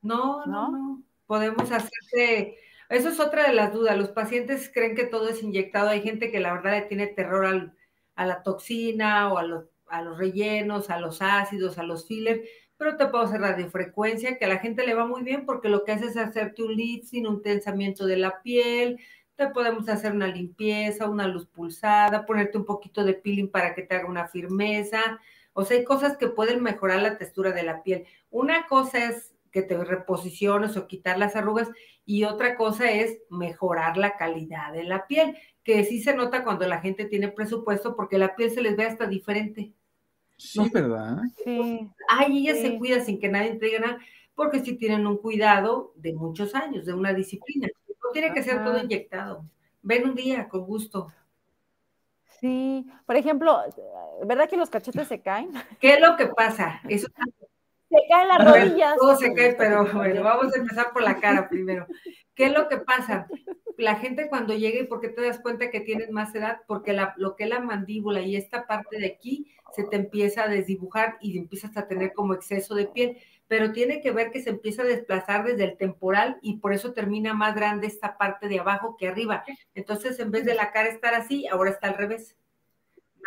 Speaker 5: No, no, no. Podemos hacerte... Eso es otra de las dudas. Los pacientes creen que todo es inyectado. Hay gente que la verdad le tiene terror a la toxina o a los, a los rellenos, a los ácidos, a los fillers pero te puedo hacer radiofrecuencia, que a la gente le va muy bien porque lo que hace es hacerte un lifting, un tensamiento de la piel, te podemos hacer una limpieza, una luz pulsada, ponerte un poquito de peeling para que te haga una firmeza. O sea, hay cosas que pueden mejorar la textura de la piel. Una cosa es que te reposiciones o quitar las arrugas y otra cosa es mejorar la calidad de la piel, que sí se nota cuando la gente tiene presupuesto porque la piel se les ve hasta diferente.
Speaker 1: Sí, ¿verdad?
Speaker 2: Sí.
Speaker 5: Ay, ella se cuida sin que nadie te diga nada, porque sí tienen un cuidado de muchos años, de una disciplina. No tiene que ser todo inyectado. Ven un día, con gusto.
Speaker 2: Sí, por ejemplo, ¿verdad que los cachetes se caen? <laughs>
Speaker 5: ¿Qué es lo que pasa? Eso
Speaker 2: se caen las rodillas.
Speaker 5: Todo se cae, pero <laughs> bueno, vamos a empezar por la cara primero. ¿Qué es lo que pasa? La gente cuando llega, ¿y por qué te das cuenta que tienes más edad? Porque la, lo que es la mandíbula y esta parte de aquí se te empieza a desdibujar y empiezas a tener como exceso de piel, pero tiene que ver que se empieza a desplazar desde el temporal y por eso termina más grande esta parte de abajo que arriba. Entonces, en vez de la cara estar así, ahora está al revés.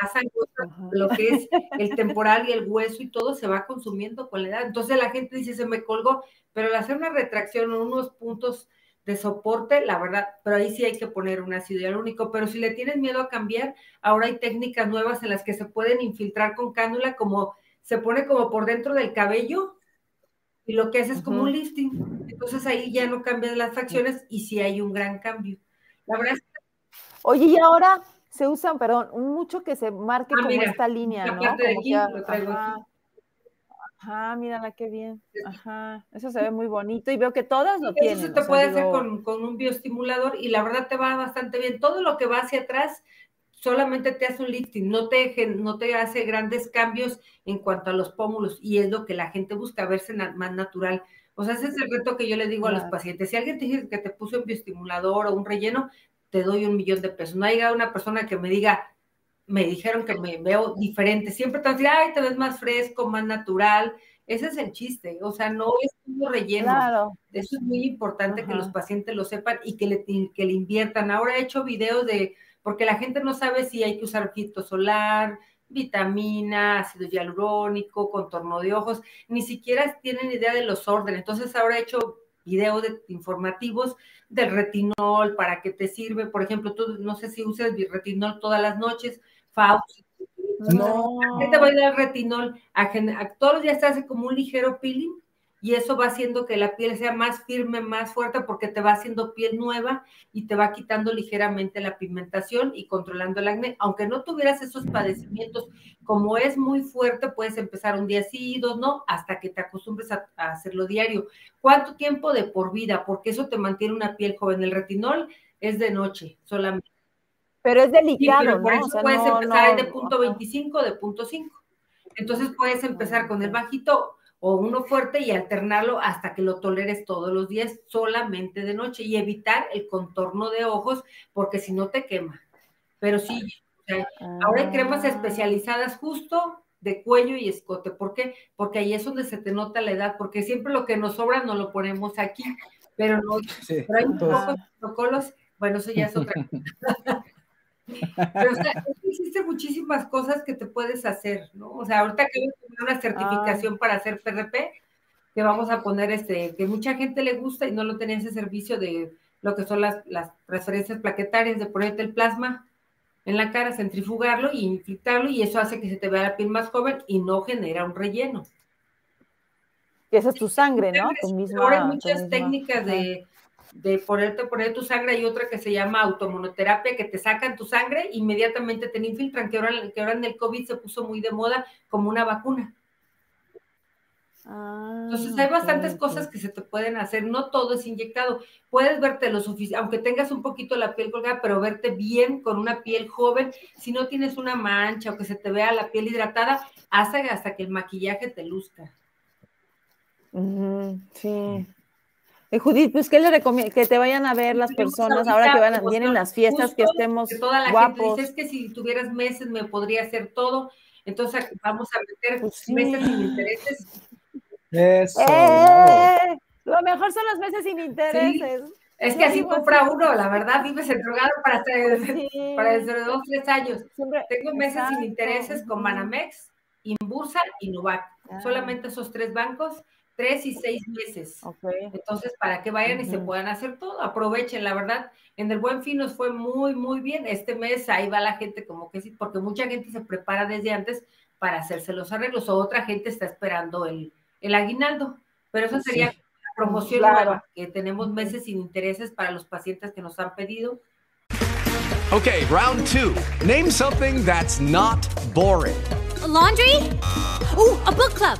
Speaker 5: Más angosta, lo que es <laughs> el temporal y el hueso y todo se va consumiendo con la edad. Entonces la gente dice, se me colgó, pero al hacer una retracción o unos puntos de soporte, la verdad, pero ahí sí hay que poner un ácido hialurónico, pero si le tienes miedo a cambiar, ahora hay técnicas nuevas en las que se pueden infiltrar con cánula, como se pone como por dentro del cabello y lo que hace es como un lifting. Entonces ahí ya no cambian las facciones y sí hay un gran cambio. La verdad es que...
Speaker 2: Oye, y ahora se usan, perdón, mucho que se marque ah, como esta línea, ¿no? Como
Speaker 5: aquí, lo traigo aquí.
Speaker 2: Ajá, mírala qué bien. Ajá, eso se ve muy bonito y veo que todas lo tienen.
Speaker 5: Eso se te puede hacer con, con, un bioestimulador y la verdad te va bastante bien. Todo lo que va hacia atrás solamente te hace un lifting, no te, no te hace grandes cambios en cuanto a los pómulos y es lo que la gente busca, verse más natural. O sea, ese es el reto que yo le digo a los pacientes. Si alguien te dice que te puso un bioestimulador o un relleno, te doy un millón de pesos. No haya una persona que me diga, me dijeron que me veo diferente. Siempre te a ay, te ves más fresco, más natural. Ese es el chiste, o sea, no es un relleno. Eso es muy importante que los pacientes lo sepan y que le, que le inviertan. Ahora he hecho videos de porque la gente no sabe si hay que usar filtro solar, vitamina, ácido hialurónico, contorno de ojos, ni siquiera tienen idea de los órdenes. Entonces ahora he hecho videos informativos del retinol, para qué te sirve. Por ejemplo, tú no sé si usas retinol todas las noches, Faust. No. ¿Qué te voy a dar retinol? A, todos los días te hace como un ligero peeling y eso va haciendo que la piel sea más firme, más fuerte, porque te va haciendo piel nueva y te va quitando ligeramente la pigmentación y controlando el acné. Aunque no tuvieras esos padecimientos, como es muy fuerte, puedes empezar un día sí, dos no, hasta que te acostumbres a, hacerlo diario. ¿Cuánto tiempo de por vida? Porque eso te mantiene una piel joven. El retinol es de noche solamente.
Speaker 2: Pero es delicado,
Speaker 5: Por eso puedes empezar de punto 25, de punto 5. Entonces puedes empezar con el bajito o uno fuerte y alternarlo hasta que lo toleres todos los días solamente de noche y evitar el contorno de ojos porque si no te quema. Pero sí, ahora hay cremas ah. especializadas justo de cuello y escote. ¿Por qué? Porque ahí es donde se te nota la edad, porque siempre lo que nos sobra nos lo ponemos aquí, pero no, pero hay pocos protocolos, bueno, eso ya es otra cosa. <laughs> Pero o sea, existe muchísimas cosas que te puedes hacer, ¿no? O sea, ahorita que una certificación para hacer PRP, que vamos a poner este, que mucha gente le gusta y no lo tenía ese servicio de lo que son las, las transferencias plaquetarias, de ponerte el plasma en la cara, centrifugarlo y infiltrarlo, y eso hace que se te vea la piel más joven y no genera un relleno.
Speaker 2: Que esa es tu sangre, ¿no?
Speaker 5: Ahora hay muchas técnicas de de ponerte, poner tu sangre, hay otra que se llama automonoterapia, que te sacan tu sangre, inmediatamente te infiltran, que ahora, que ahora en el COVID se puso muy de moda como una vacuna. Entonces hay ah, bastantes cosas que se te pueden hacer, no todo es inyectado. Puedes verte lo suficiente, aunque tengas un poquito la piel colgada, pero verte bien con una piel joven. Si no tienes una mancha o que se te vea la piel hidratada, hasta, hasta que el maquillaje te luzca.
Speaker 2: sí. Eh, Judith, pues, ¿qué le recomiendo? Que te vayan a ver las personas ahora que van, vienen las fiestas, que estemos
Speaker 5: toda la
Speaker 2: guapos.
Speaker 5: Gente dice, es que si tuvieras meses me podría hacer todo. Entonces vamos a meter pues meses sin intereses.
Speaker 2: Eso. ¡Eh! Lo mejor son los meses sin intereses.
Speaker 5: Es que así compra uno, la verdad, vives drogado para, hacer, para desde dos, tres años. Tengo meses sin intereses con Manamex, Inbursa y Nubac. Ah. Solamente esos tres bancos tres y seis meses. Entonces, para que vayan y se puedan hacer todo, aprovechen, la verdad, en el Buen Fin nos fue muy, muy bien. Este mes ahí va la gente como que sí, porque mucha gente se prepara desde antes para hacerse los arreglos, o otra gente está esperando el, el aguinaldo. Pero eso sería la promoción nueva, que tenemos meses sin intereses para los pacientes que nos han pedido.
Speaker 6: Ok, round two. Name something that's not boring.
Speaker 7: laundry? Uh, a book club.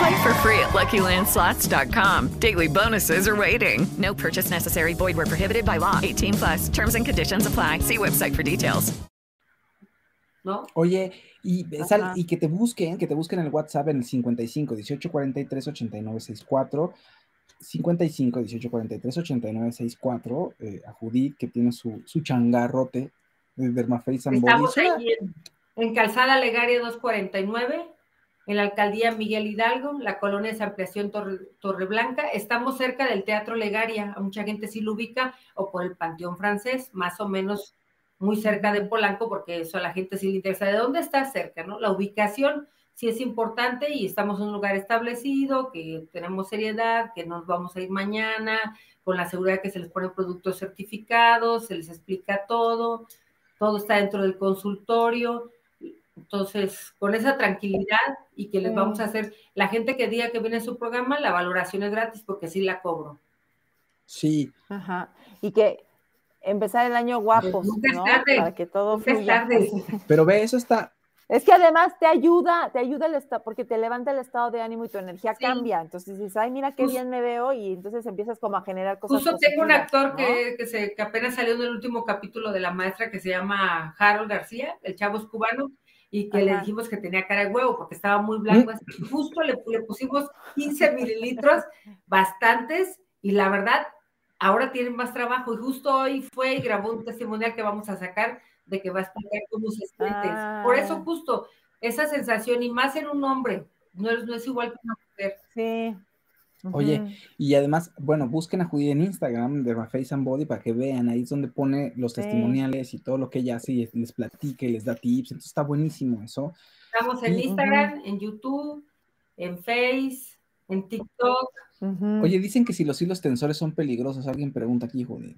Speaker 8: Play for free at LuckyLandSlots.com. Daily bonuses are waiting. No purchase necessary. Void were prohibited by law. 18 plus. Terms and conditions apply. See website for details.
Speaker 1: ¿No? Oye, y, sal, y que te busquen, que te busquen el WhatsApp en el 55 18 43 89 64 55 18 43 89 64 eh, a Judith que tiene su, su changarrote de Dermaface
Speaker 5: and Estamos ahí en, en, Calzada Legaria 249 en la alcaldía Miguel Hidalgo, la colonia de ampliación Torre, Torreblanca. Estamos cerca del Teatro Legaria, a mucha gente sí lo ubica, o por el Panteón Francés, más o menos muy cerca de Polanco, porque eso a la gente sí le interesa. ¿De dónde está cerca? ¿no? La ubicación sí es importante y estamos en un lugar establecido, que tenemos seriedad, que nos vamos a ir mañana, con la seguridad que se les ponen productos certificados, se les explica todo, todo está dentro del consultorio. Entonces, con esa tranquilidad y que les vamos a hacer, la gente que diga que viene a su programa, la valoración es gratis porque sí la cobro.
Speaker 1: Sí.
Speaker 2: Ajá. Y que empezar el año guapos,
Speaker 5: Nunca es
Speaker 2: ¿no?
Speaker 5: tarde,
Speaker 2: Para que todo
Speaker 5: nunca es
Speaker 2: fluya.
Speaker 5: tarde. <laughs>
Speaker 1: Pero ve, eso está,
Speaker 2: Es que además te ayuda, te ayuda el estado, porque te levanta el estado de ánimo y tu energía
Speaker 5: Sí.
Speaker 2: cambia. Entonces dices, ay, mira qué bien me veo, y entonces empiezas como a generar cosas.
Speaker 5: Justo tengo un actor
Speaker 2: ¿no?
Speaker 5: que, que, se, que apenas salió en el último capítulo de La Maestra que se llama Harold García, el chavo es cubano, y que le dijimos que tenía cara de huevo porque estaba muy blanco. así Justo le, le pusimos 15 mililitros, <laughs> bastantes, y la verdad, ahora tienen más trabajo. Y justo hoy fue y grabó un testimonial que vamos a sacar de que va a explicar cómo se siente. Por eso
Speaker 2: Ah.
Speaker 5: justo esa sensación, y más en un hombre, no es, no es igual que una mujer.
Speaker 2: Sí.
Speaker 1: Oye, y además, bueno, busquen a Judy en Instagram de Face and Body para que vean, ahí es donde pone los
Speaker 2: Sí.
Speaker 1: testimoniales y todo lo que ella hace y les platica y les da tips, entonces está buenísimo eso.
Speaker 5: Estamos en
Speaker 1: Y-
Speaker 5: Instagram, en YouTube, en Face, en TikTok.
Speaker 1: Oye, dicen que si los hilos tensores son peligrosos, alguien pregunta aquí, Judy.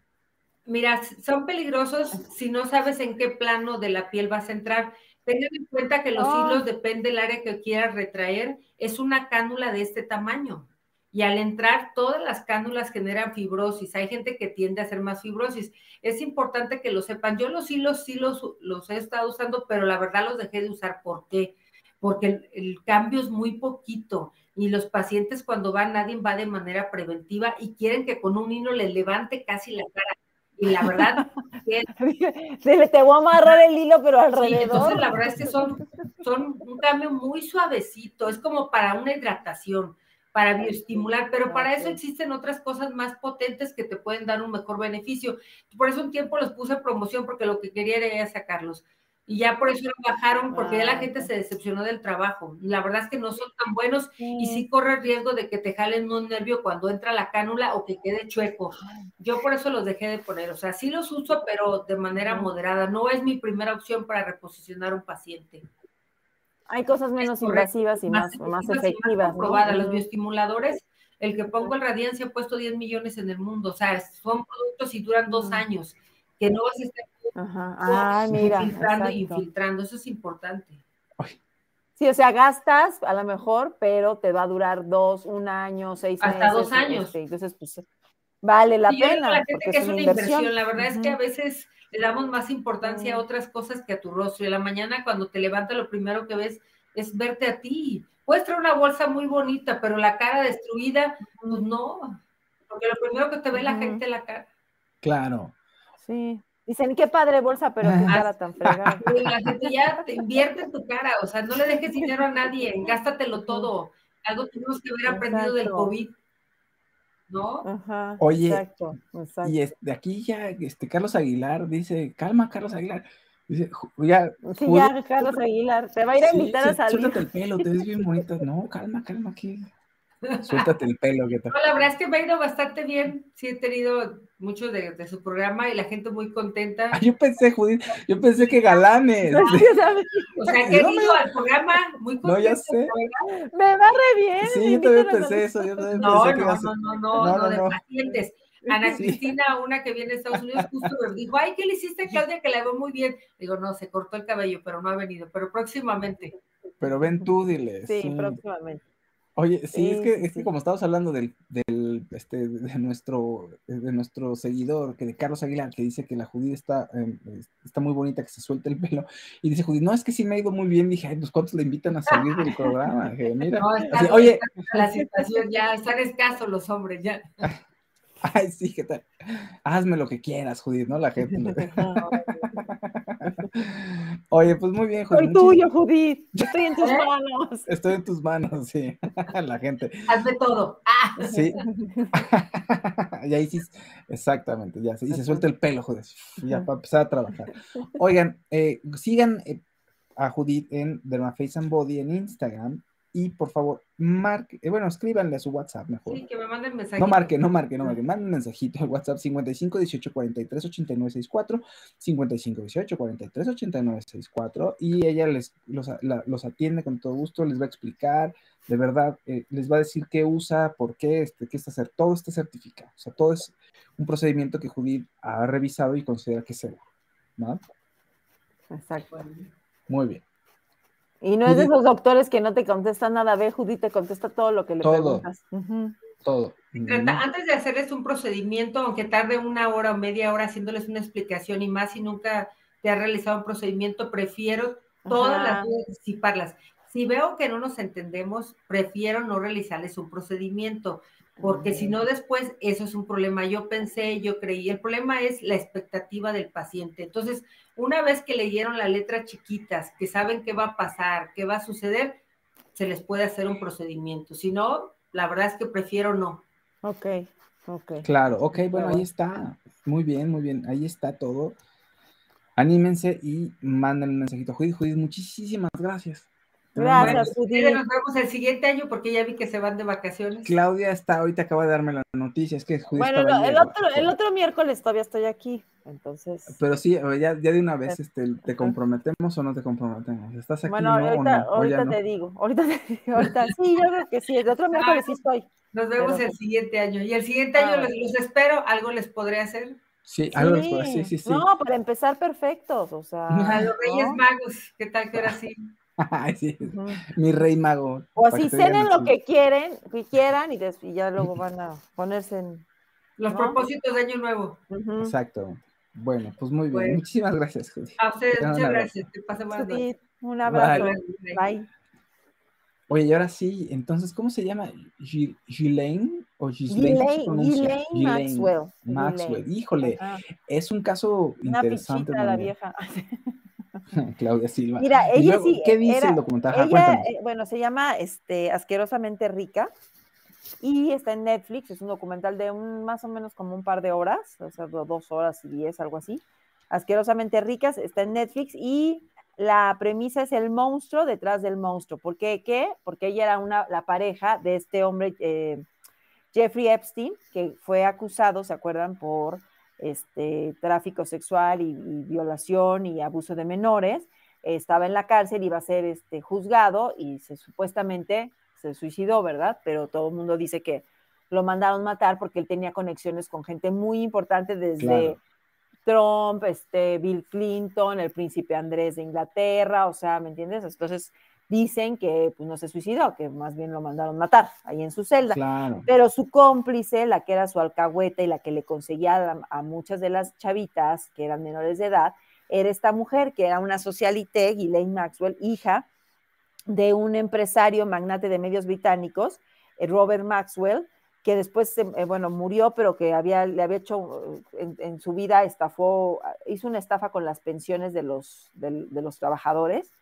Speaker 5: Mira, son peligrosos si no sabes en qué plano de la piel vas a entrar. Tengan en cuenta que los
Speaker 2: Ah.
Speaker 5: hilos, depende del área que quieras retraer, es una cánula de este tamaño. Y al entrar, todas las cánulas generan fibrosis. Hay gente que tiende a hacer más fibrosis. Es importante que lo sepan. Yo los hilos sí los, los he estado usando, pero la verdad los dejé de usar. ¿Por qué? Porque el, el cambio es muy poquito. Y los pacientes cuando van, nadie va de manera preventiva y quieren que con un hilo les levante casi la cara. Y la verdad, <laughs>
Speaker 2: Dile, te voy a amarrar el hilo, pero
Speaker 5: Sí,
Speaker 2: alrededor.
Speaker 5: entonces la verdad es que son, son un cambio muy suavecito, es como para una hidratación, para bioestimular, pero para eso existen otras cosas más potentes que te pueden dar un mejor beneficio. Por eso un tiempo los puse en promoción porque lo que quería era sacarlos. Y ya por eso lo bajaron, porque ya la gente se decepcionó del trabajo. La verdad es que no son tan buenos y
Speaker 2: Sí.
Speaker 5: corre riesgo de que te jalen un nervio cuando entra la cánula o que quede chueco. Yo por eso los dejé de poner. O sea, sí los uso, pero de manera moderada. No es mi primera opción para reposicionar un paciente.
Speaker 2: Hay cosas menos invasivas y más, más efectivas. ¿no?
Speaker 5: comprobadas. Los bioestimuladores, el que pongo el Radiance ha puesto 10 millones en el mundo. O sea, son productos y duran dos años, que no vas a estar
Speaker 2: Ajá. Ah, mira.
Speaker 5: filtrando y infiltrando. Eso es importante.
Speaker 2: Sí, o sea, gastas a lo mejor, pero te va a durar dos, un año, seis
Speaker 5: Hasta
Speaker 2: meses.
Speaker 5: dos años.
Speaker 2: este, entonces, pues, vale la
Speaker 5: yo digo
Speaker 2: pena.
Speaker 5: a la gente que es una inversión. La verdad es que a veces le damos más importancia a otras cosas que a tu rostro. Y a la mañana cuando te levantas lo primero que ves es verte a ti. Puedes traer una bolsa muy bonita, pero la cara destruida, pues no. Porque lo primero que te ve la gente es la cara.
Speaker 1: Claro.
Speaker 2: Sí. Dicen, qué padre bolsa, pero qué cara tan fregada.
Speaker 5: Y <laughs> la gente ya te invierte en tu cara, o sea, no le dejes dinero a nadie, gástatelo todo. Algo tuvimos que haber aprendido del. COVID, ¿no?
Speaker 2: Ajá.
Speaker 1: Oye,
Speaker 2: Exacto, exacto.
Speaker 1: Y es- de aquí ya, este, Carlos Aguilar dice, calma, Carlos Aguilar. Dice, "Ju- ya,
Speaker 2: Sí, ya, Carlos Aguilar, te va a ir a
Speaker 1: sí,
Speaker 2: invitar a
Speaker 1: sí,
Speaker 2: salir.
Speaker 1: Suéltate el pelo, te ves bien bonita. No, calma, calma, ¿qué? Suéltate el pelo, ¿qué tal?
Speaker 5: No, la verdad es que me ha ido bastante bien. Sí, he tenido mucho de, de su programa y la gente muy contenta.
Speaker 1: Ah, <laughs> yo pensé, Judith, yo pensé que galanes.
Speaker 5: O sea, que he
Speaker 1: No me-
Speaker 5: ido al programa muy
Speaker 1: No, ya
Speaker 5: contenta.
Speaker 1: sé.
Speaker 2: Me va re bien.
Speaker 1: Sí, yo también pensé eso, yo también
Speaker 5: No,
Speaker 1: pensé que
Speaker 5: no,
Speaker 1: ser-
Speaker 5: no, no, no, no,
Speaker 1: no,
Speaker 5: de
Speaker 1: no.
Speaker 5: pacientes. Ana
Speaker 1: Sí.
Speaker 5: Cristina, una que viene de Estados Unidos, justo me dijo, ay, ¿qué le hiciste a Claudia que la veo muy bien? Digo, no, se cortó el cabello, pero no ha venido, pero próximamente.
Speaker 1: Pero ven tú, dile.
Speaker 2: Sí,
Speaker 1: sí.
Speaker 2: próximamente.
Speaker 1: Oye, sí, es que, es que como estamos hablando del, del este, de nuestro, de nuestro seguidor, que de Carlos Aguilar, que dice que la Judith está, eh, está muy bonita, que se suelta el <laughs> pelo, y dice Judith, no, es que sí me ha ido muy bien, dije, ay, pues cuántos le invitan a salir del programa, <laughs> Dije, mira,
Speaker 5: No, está
Speaker 1: así,
Speaker 5: bien,
Speaker 1: oye,
Speaker 5: la situación ya, están escasos los hombres, ya. <laughs>
Speaker 1: ay, sí, ¿qué tal? Hazme lo que quieras, Judith, ¿no? La gente. lo- Oye, pues muy bien, Judith.
Speaker 2: Soy tuyo, Judith. <laughs> Estoy en tus
Speaker 5: ¿Eh?
Speaker 2: manos.
Speaker 1: Estoy en tus manos, sí, <laughs> la gente.
Speaker 5: Hazme todo. Ah.
Speaker 1: Sí. <laughs> y ahí sí, exactamente, ya, y se suelta el pelo, joder, ya para empezar a trabajar. Oigan, eh, sigan eh, a Judith en Dermaface and Body en Instagram y por favor, marque, eh, bueno, escríbanle a su WhatsApp mejor.
Speaker 5: Sí, que me manden mensajes.
Speaker 1: No marque, no marque, no marque. Manden un mensajito al WhatsApp 55 18 43 89 64, 55 18 43 89 64, y ella les, los, la- los atiende con todo gusto, les va a explicar, de verdad, eh, les va a decir qué usa, por qué, este, qué está hacer, todo está certificado. O sea, todo es un procedimiento que Judith ha revisado y considera que es seguro. ¿no?
Speaker 2: Exacto.
Speaker 1: Muy bien.
Speaker 2: Y no es de esos doctores que no te contestan nada. Ve, Judith te contesta todo lo que le
Speaker 1: Todo.
Speaker 2: preguntas. Ujú.
Speaker 1: Todo.
Speaker 5: Trata- antes de hacerles un procedimiento, aunque tarde una hora o media hora haciéndoles una explicación y más si nunca te ha realizado un procedimiento, prefiero todas
Speaker 2: Ajá.
Speaker 5: las dudas disiparlas. Si veo que no nos entendemos, prefiero no realizarles un procedimiento, porque si no después eso es un problema. Yo pensé, yo creí, el problema es la expectativa del paciente. Entonces, una vez que leyeron las letras chiquitas, que saben qué va a pasar, qué va a suceder, se les puede hacer un procedimiento. Si no, la verdad es que prefiero no.
Speaker 2: Ok, ok.
Speaker 1: Claro, ok, bueno, ahí está. Muy bien, muy bien. Ahí está todo. Anímense y manden un mensajito. Judith, Judith, muchísimas gracias.
Speaker 2: Gracias. Judith.
Speaker 5: Nos vemos el siguiente año porque ya vi que se van de vacaciones.
Speaker 1: Claudia está, ahorita acaba de darme la noticia, es que Judith
Speaker 2: Bueno, el otro, el otro miércoles todavía estoy aquí, entonces.
Speaker 1: Pero sí, ya, ya de una vez, este, ¿te comprometemos o no te comprometemos? ¿Estás aquí
Speaker 2: Bueno,
Speaker 1: no, o
Speaker 2: ahorita, ahorita
Speaker 1: no?
Speaker 2: te digo, ahorita te digo, ahorita sí, yo creo que sí, el otro miércoles sí estoy.
Speaker 5: Nos vemos
Speaker 2: Pero-
Speaker 5: el siguiente año. Y el siguiente
Speaker 2: Ah,
Speaker 5: año los,
Speaker 2: bueno.
Speaker 5: los espero. ¿Algo les podré hacer?
Speaker 1: Sí, algo les puedo- sí, sí, sí.
Speaker 2: No, para empezar perfectos, o sea.
Speaker 5: A los Reyes. Magos. ¿Qué tal que ahora sí? <laughs>
Speaker 1: Ay, sí, Mi rey mago.
Speaker 2: O así
Speaker 1: te
Speaker 2: cenen lo que quieren, que quieran y, y ya luego van a ponerse en.
Speaker 5: Los
Speaker 2: ¿no?
Speaker 5: propósitos de Año Nuevo.
Speaker 2: Ujú.
Speaker 1: Exacto. Bueno, pues muy bien.
Speaker 5: Bueno.
Speaker 1: Muchísimas gracias.
Speaker 5: A ustedes,
Speaker 1: Te
Speaker 5: muchas gracias.
Speaker 2: Sí,
Speaker 5: noches.
Speaker 2: un abrazo.
Speaker 1: Bye.
Speaker 2: Bye.
Speaker 1: Oye, y ahora sí, entonces, ¿cómo se llama? ¿Ghislaine o Ghislaine? ¿Cómo se
Speaker 2: Ghislaine- Maxwell.
Speaker 1: Maxwell. Híjole,
Speaker 2: Ajá.
Speaker 1: es un caso
Speaker 2: Una
Speaker 1: interesante.
Speaker 2: pichita la vieja. <laughs> <laughs>
Speaker 1: Claudia Silva.
Speaker 2: Mira, ella
Speaker 1: luego,
Speaker 2: sí.
Speaker 1: ¿Qué dice
Speaker 2: era-
Speaker 1: el documental?
Speaker 2: Ella, eh, bueno, se llama este, Asquerosamente Rica y está en Netflix. Es un documental de un, más o menos como un par de horas, o sea, do- dos horas y diez, algo así. Asquerosamente Ricas está en Netflix y la premisa es el monstruo detrás del monstruo. ¿Por qué? ¿Qué? Porque ella era una, la pareja de este hombre, eh, Jeffrey Epstein, que fue acusado, ¿se acuerdan?, por este, tráfico sexual y, y violación y abuso de menores. Estaba en la cárcel, iba a ser este, juzgado y se, supuestamente se suicidó, ¿verdad? Pero todo el mundo dice que lo mandaron matar porque él tenía conexiones con gente muy importante desde
Speaker 1: Claro.
Speaker 2: Trump, este, Bill Clinton, el príncipe Andrés de Inglaterra, o sea, ¿me entiendes? Entonces dicen que pues, no se suicidó, que más bien lo mandaron matar ahí en su celda.
Speaker 1: Claro.
Speaker 2: Pero su cómplice, la que era su alcahueta y la que le conseguía a, muchas de las chavitas que eran menores de edad, era esta mujer que era una socialité, Ghislaine Maxwell, hija de un empresario magnate de medios británicos, eh, Robert Maxwell, que después, eh, bueno, murió, pero que había, le había hecho, en, en su vida estafó, hizo una estafa con las pensiones de los, de los trabajadores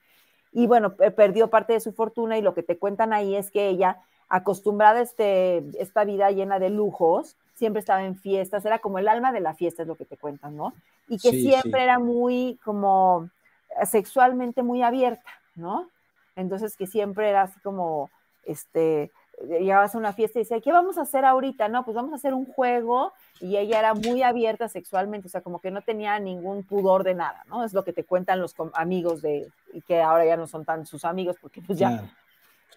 Speaker 2: y bueno, pe- perdió parte de su fortuna y lo que te cuentan ahí es que ella, acostumbrada a este, esta vida llena de lujos, siempre estaba en fiestas, era como el alma de la fiesta, es lo que te cuentan, ¿no? Y que
Speaker 1: Sí,
Speaker 2: siempre
Speaker 1: sí.
Speaker 2: era muy como sexualmente muy abierta, ¿no? Entonces que siempre era así como, este, llegabas a una fiesta y decía, ¿qué vamos a hacer ahorita? No, pues vamos a hacer un juego y ella era muy abierta sexualmente, o sea, como que no tenía ningún pudor de nada, ¿no? Es lo que te cuentan los amigos de, y que ahora ya no son tan sus amigos porque pues ya,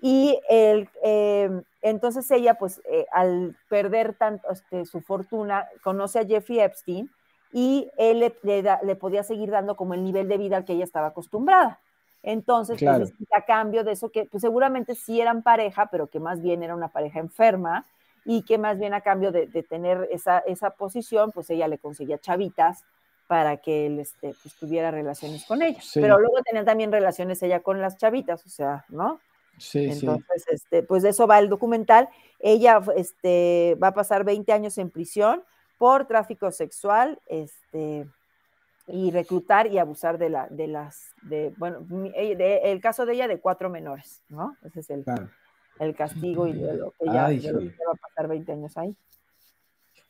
Speaker 2: y el, eh, entonces ella, pues, eh, al perder tanto este, su fortuna, conoce a Jeffrey Epstein y él le, le da- le podía seguir dando como el nivel de vida al que ella estaba acostumbrada. Entonces,
Speaker 1: Claro.
Speaker 2: pues, a cambio de eso, que pues, seguramente sí eran pareja, pero que más bien era una pareja enferma y que más bien a cambio de, de tener esa, esa posición, pues ella le conseguía chavitas para que él este, pues, tuviera relaciones con ellos.
Speaker 1: Sí.
Speaker 2: Pero luego tenía también relaciones ella con las chavitas, o sea, ¿no?
Speaker 1: Sí, sí.
Speaker 2: Entonces, este, pues de eso va el documental. Ella este, va a pasar 20 años en prisión por tráfico sexual, este, y reclutar y abusar de la, de las, de, bueno, de- el caso de ella de cuatro menores, ¿no? Ese es el,
Speaker 1: Claro.
Speaker 2: el castigo y de lo que ella,
Speaker 1: Ay,
Speaker 2: de lo que
Speaker 1: híjole.
Speaker 2: va a pasar 20 años ahí.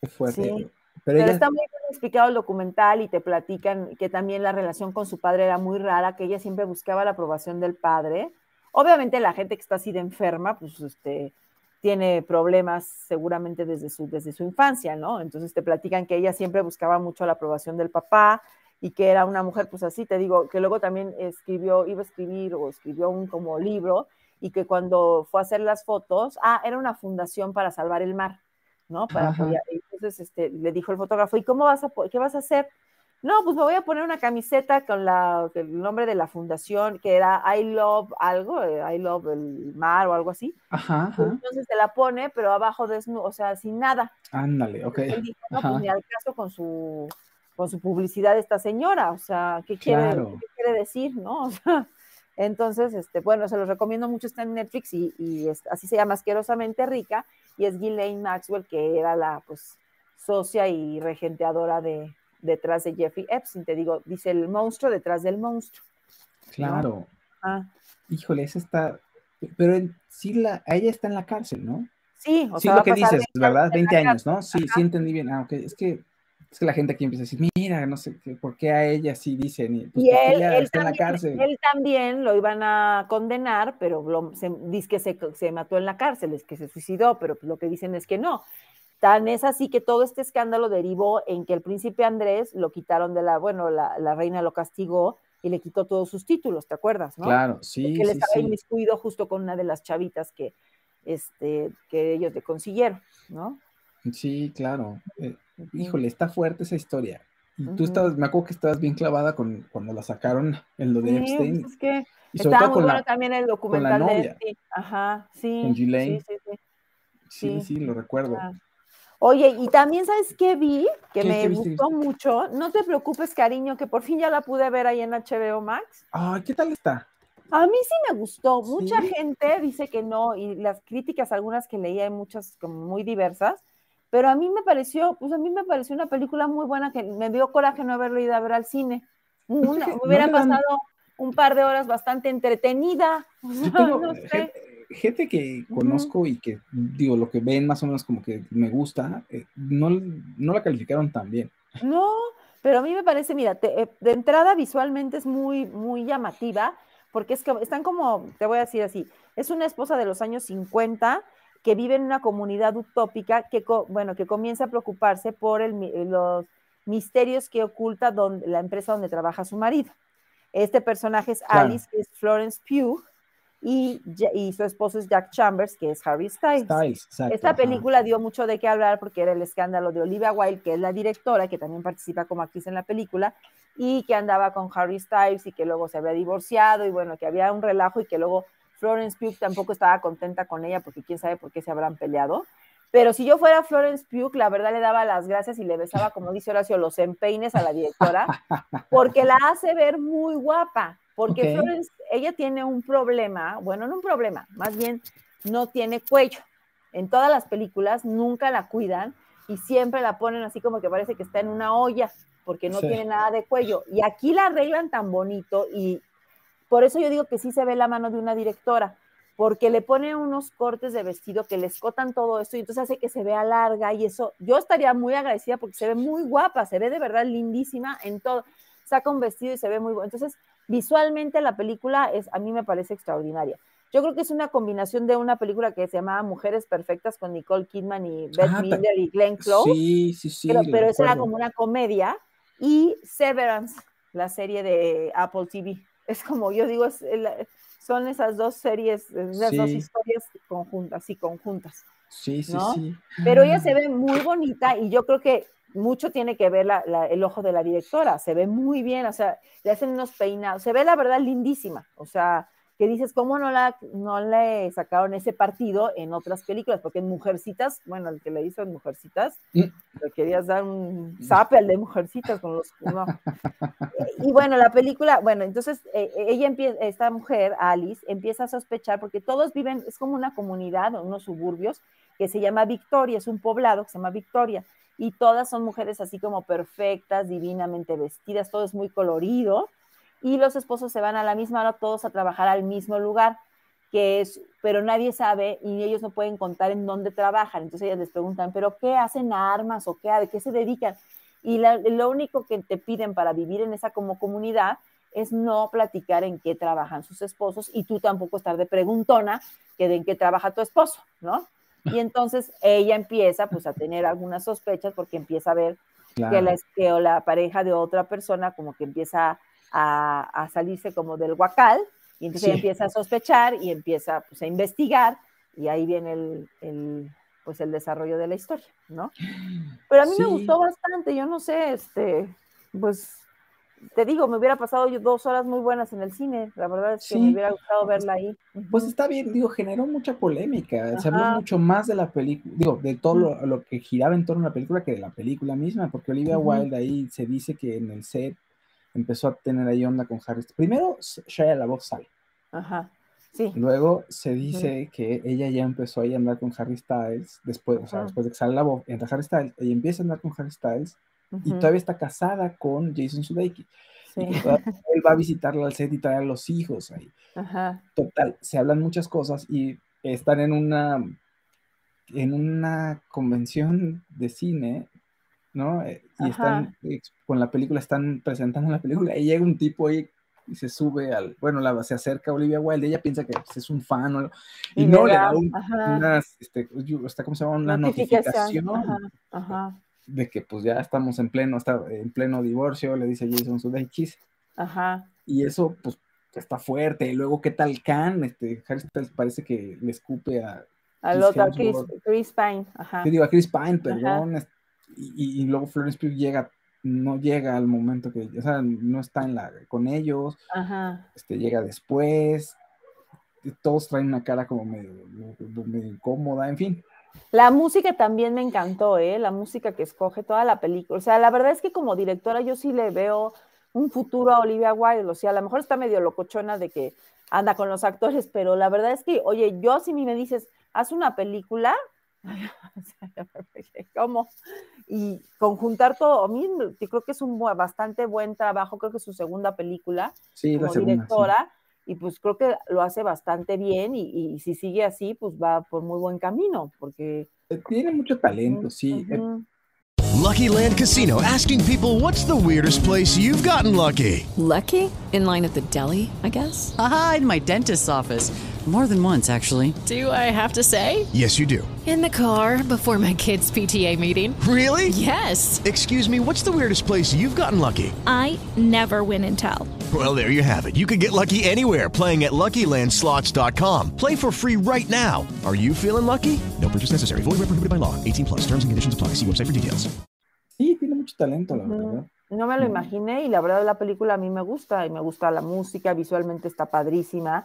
Speaker 1: Qué fuerte.
Speaker 2: Sí.
Speaker 1: Pero,
Speaker 2: Pero
Speaker 1: ella,
Speaker 2: está muy bien explicado el documental y te platican que también la relación con su padre era muy rara, que ella siempre buscaba la aprobación del padre. Obviamente la gente que está así de enferma, pues este, tiene problemas seguramente desde su, desde su infancia, ¿no? Entonces te platican que ella siempre buscaba mucho la aprobación del papá y que era una mujer, pues así, te digo, que luego también escribió, iba a escribir o escribió un como libro y que cuando fue a hacer las fotos, ah, era una fundación para salvar el mar, ¿no? Para apoyar. Entonces este, le dijo el fotógrafo, ¿y cómo vas a, qué vas a hacer? no, pues me voy a poner una camiseta con la, el nombre de la fundación, que era I Love algo, eh, I Love el mar o algo así.
Speaker 1: Ajá, ajá.
Speaker 2: Entonces se la pone, pero abajo desnudo, o sea, sin nada.
Speaker 1: Ándale, ok.
Speaker 2: Él dijo, no,
Speaker 1: Ajá.
Speaker 2: pues ni al caso con su, con su publicidad esta señora, o sea, ¿qué quiere,
Speaker 1: Claro.
Speaker 2: qué quiere decir, no? <laughs> O sea, entonces, este, bueno, se los recomiendo mucho, está en Netflix y, y es- así se llama Asquerosamente Rica, y es Ghislaine Maxwell, que era la, pues, socia y regenteadora de, detrás de Jeffrey Epstein, te digo, dice el monstruo detrás del monstruo.
Speaker 1: Claro.
Speaker 2: Ah,
Speaker 1: Híjole, esa está. Pero en- sí, la, ella está en la cárcel, ¿no?
Speaker 2: sí, o
Speaker 1: sí,
Speaker 2: sea,
Speaker 1: lo que dices,
Speaker 2: 20
Speaker 1: ¿verdad?
Speaker 2: años en la
Speaker 1: 20 años. ¿no? Sí, sí entendí bien. Ah, ok. Es que, es que la gente aquí empieza a decir, mira, no sé por qué a ella sí dicen, y, pues
Speaker 2: Y él,
Speaker 1: ella
Speaker 2: él
Speaker 1: está en la cárcel.
Speaker 2: él también lo iban a condenar, pero lo, se, dice que se, se mató en la cárcel, es que se suicidó, pero lo que dicen es que no. Tan es así que todo este escándalo derivó en que el príncipe Andrés lo quitaron de la, bueno, la, la reina lo castigó y le quitó todos sus títulos, ¿te acuerdas? ¿no?
Speaker 1: Claro, sí,
Speaker 2: Porque él
Speaker 1: sí,
Speaker 2: estaba
Speaker 1: sí.
Speaker 2: inmiscuido justo con una de las chavitas que, este, que ellos le consiguieron, ¿no?
Speaker 1: Sí, claro. Eh. Híjole, está fuerte esa historia. Y tú estabas, me acuerdo que estabas bien clavada con cuando la sacaron en lo de
Speaker 2: Sí,
Speaker 1: Epstein.
Speaker 2: pues es que
Speaker 1: y sobre
Speaker 2: estaba
Speaker 1: todo
Speaker 2: muy
Speaker 1: con
Speaker 2: bueno
Speaker 1: la,
Speaker 2: también el
Speaker 1: con la
Speaker 2: documental de
Speaker 1: novia,
Speaker 2: Epstein. Ajá, sí.
Speaker 1: con
Speaker 2: sí,
Speaker 1: Ghislaine.
Speaker 2: sí, sí.
Speaker 1: Sí,
Speaker 2: sí.
Speaker 1: sí, lo recuerdo.
Speaker 2: Ah. Oye, y también, ¿sabes qué vi? Que
Speaker 1: ¿Qué-
Speaker 2: me
Speaker 1: qué viste?
Speaker 2: gustó mucho. No te preocupes, cariño, que por fin ya la pude ver ahí en HBO Max.
Speaker 1: Ay, ¿qué tal está?
Speaker 2: A mí sí me gustó. Mucha gente dice que no, y las críticas, algunas que leí, hay muchas como muy diversas, pero a mí me pareció, pues a mí me pareció una película muy buena que me dio coraje no haberlo ido a ver al cine. Una- me
Speaker 1: no
Speaker 2: hubiera
Speaker 1: dan-
Speaker 2: pasado un par de horas bastante entretenida.
Speaker 1: Yo <laughs> tengo
Speaker 2: no sé.
Speaker 1: gente que conozco y que, digo, lo que ven más o menos como que me gusta, eh, no, no la calificaron tan bien.
Speaker 2: No, pero a mí me parece, mira, te- eh, de entrada visualmente es muy, muy llamativa, porque es que están como, te voy a decir así, es una esposa de los años 50 que vive en una comunidad utópica que, bueno, que comienza a preocuparse por el los misterios que oculta donde, la empresa donde trabaja su marido. Este personaje es
Speaker 1: Claro.
Speaker 2: Alice, que es Florence Pugh, y, y su esposo es Jack Chambers, que es Harry Styles.
Speaker 1: Styles, exacto.
Speaker 2: Esta
Speaker 1: ajá.
Speaker 2: película dio mucho de qué hablar porque era el escándalo de Olivia Wilde, que es la directora, que también participa como actriz en la película, y que andaba con Harry Styles y que luego se había divorciado y bueno, que había un relajo y que luego Florence Pugh tampoco estaba contenta con ella porque quién sabe por qué se habrán peleado. Pero si yo fuera Florence Pugh, la verdad le daba las gracias y le besaba, como dice Horacio, los empeines a la directora, porque la hace ver muy guapa. Porque. Florence, ella tiene un problema, bueno, no un problema, más bien no tiene cuello. En todas las películas nunca la cuidan y siempre la ponen así como que parece que está en una olla, porque no
Speaker 1: Sí.
Speaker 2: tiene nada de cuello. Y aquí la arreglan tan bonito y por eso yo digo que sí se ve la mano de una directora, porque le ponen unos cortes de vestido que le escotan todo esto y entonces hace que se vea larga y eso, yo estaría muy agradecida porque se ve muy guapa, se ve de verdad lindísima en todo, saca un vestido y se ve muy bueno. Entonces, visualmente la película es, a mí me parece extraordinaria. Yo creo que es una combinación de una película que se llamaba Mujeres Perfectas con Nicole Kidman y Beth
Speaker 1: Ah,
Speaker 2: Midler y Glenn Close
Speaker 1: Sí, sí, sí.
Speaker 2: pero, pero esa era como una comedia, y Severance, la serie de Apple TV. Es como yo digo, es el- son esas dos series, esas dos historias conjuntas, sí, conjuntas.
Speaker 1: Sí, sí,
Speaker 2: ¿no?
Speaker 1: sí.
Speaker 2: Pero ella se ve muy bonita y yo creo que mucho tiene que ver la- la- el ojo de la directora, se ve muy bien, o sea, le hacen unos peinados, se ve la verdad lindísima, o sea, que dices, ¿cómo no, la, no le sacaron ese partido en otras películas? Porque en Mujercitas, bueno, el que le hizo en Mujercitas,
Speaker 1: Mm.
Speaker 2: le querías dar un zape al de Mujercitas con los... no. Y bueno, la película, bueno, entonces eh, ella empieza, esta mujer, Alice, empieza a sospechar porque todos viven, es como una comunidad, unos suburbios, que se llama Victoria, es un poblado que se llama Victoria, y todas son mujeres así como perfectas, divinamente vestidas, todo es muy colorido, y los esposos se van a la misma hora todos a trabajar al mismo lugar, que es, pero nadie sabe y ellos no pueden contar en dónde trabajan, entonces ellas les preguntan, ¿pero qué hacen armas o qué, de qué se dedican? Y la- lo único que te piden para vivir en esa como comunidad es no platicar en qué trabajan sus esposos y tú tampoco estar de preguntona que de en qué trabaja tu esposo, ¿no? Y entonces ella empieza pues a tener algunas sospechas porque empieza a ver que, la, que o la pareja de otra persona como que empieza a, a salirse como del guacal y entonces ella empieza a sospechar y empieza pues a investigar y ahí viene el, el, pues el desarrollo de la historia, ¿no? Pero a mí me gustó bastante, yo no sé, este, pues te digo, me hubiera pasado yo dos horas muy buenas en el cine. La verdad es que
Speaker 1: Sí.
Speaker 2: me hubiera gustado verla ahí.
Speaker 1: Pues está bien, digo, generó mucha polémica. Se habló mucho más de la película, digo, de todo lo, lo que giraba en torno a la película que de la película misma, porque Olivia
Speaker 2: Ujú.
Speaker 1: Wilde ahí se dice que en el set empezó a tener ahí onda con Harry. Primero, Shia LaBeouf sale.
Speaker 2: Ajá. Sí.
Speaker 1: Luego se dice que ella ya empezó a andar con Harry Styles, después, o sea, después de que sale la voz, entra Harry Styles, ella empieza a andar con Harry Styles y
Speaker 2: Ujú.
Speaker 1: todavía está casada con Jason Sudeikis.
Speaker 2: Sí.
Speaker 1: Y él va a visitarla al set y traer a los hijos ahí.
Speaker 2: Ajá.
Speaker 1: Total, se hablan muchas cosas y están en una en una convención de cine, ¿no? Eh, Y están con la película, están presentando la película y llega un tipo ahí y se sube al, bueno, la, se acerca a Olivia Wilde, ella piensa que pues, es un fan o algo, y,
Speaker 2: Y
Speaker 1: no
Speaker 2: le da,
Speaker 1: un- unas, este, está, ¿cómo se llama? Una
Speaker 2: Notificación,
Speaker 1: notificación
Speaker 2: Ajá. Ajá.
Speaker 1: de que pues ya estamos en pleno, está en pleno divorcio, le dice Jason Sudeikis,
Speaker 2: Ajá.
Speaker 1: y eso pues está fuerte. Y luego, ¿qué tal Khan? Este, Harry parece que le escupe a
Speaker 2: Al
Speaker 1: Chris
Speaker 2: otro, a Chris. Chris Pine. Ajá.
Speaker 1: Yo digo a Chris Pine, perdón. Y, y luego Florence Pugh llega, no llega al momento que, o sea, no está en la, con ellos,
Speaker 2: Ajá.
Speaker 1: este, llega después. Todos traen una cara como medio, medio incómoda, en fin.
Speaker 2: La música también me encantó, ¿eh? La música que escoge toda la película. O sea, la verdad es que como directora yo sí le veo un futuro a Olivia Wilde. O sea, a lo mejor está medio locochona de que anda con los actores, pero la verdad es que, oye, yo si me dices, haz una película, <laughs> ¿cómo? Y conjuntar todo, a mí yo creo que es un bastante buen trabajo, creo que es su segunda película
Speaker 1: Sí, la
Speaker 2: como
Speaker 1: segunda. sí.
Speaker 2: directora, y pues creo que lo hace bastante bien, y, y si sigue así, pues va por muy buen camino, porque...
Speaker 1: Eh, Tiene mucho talento, sí. Eh,
Speaker 2: Ujú.
Speaker 9: Lucky Land Casino asking people what's the weirdest place you've gotten lucky?
Speaker 10: Lucky? In line at the deli, I guess?
Speaker 11: Aha, in my dentist's office. More than once, actually.
Speaker 10: Do I have to say?
Speaker 9: Yes, you do.
Speaker 10: In the car before my kids' PTA meeting.
Speaker 9: Really?
Speaker 10: Yes.
Speaker 9: Excuse me, what's the weirdest place you've gotten lucky?
Speaker 12: I never win and tell.
Speaker 9: Well, there you have it. You can get lucky anywhere playing at LuckyLandSlots.com. Play for free right now. Are you feeling lucky? No purchase necessary. Void where prohibited by law. 18 plus. Terms and conditions apply. See website for details.
Speaker 1: Sí, tiene mucho talento, la
Speaker 2: Ujú.
Speaker 1: verdad.
Speaker 2: No me lo imaginé y la verdad la película a mí me gusta y me gusta la música, visualmente está padrísima.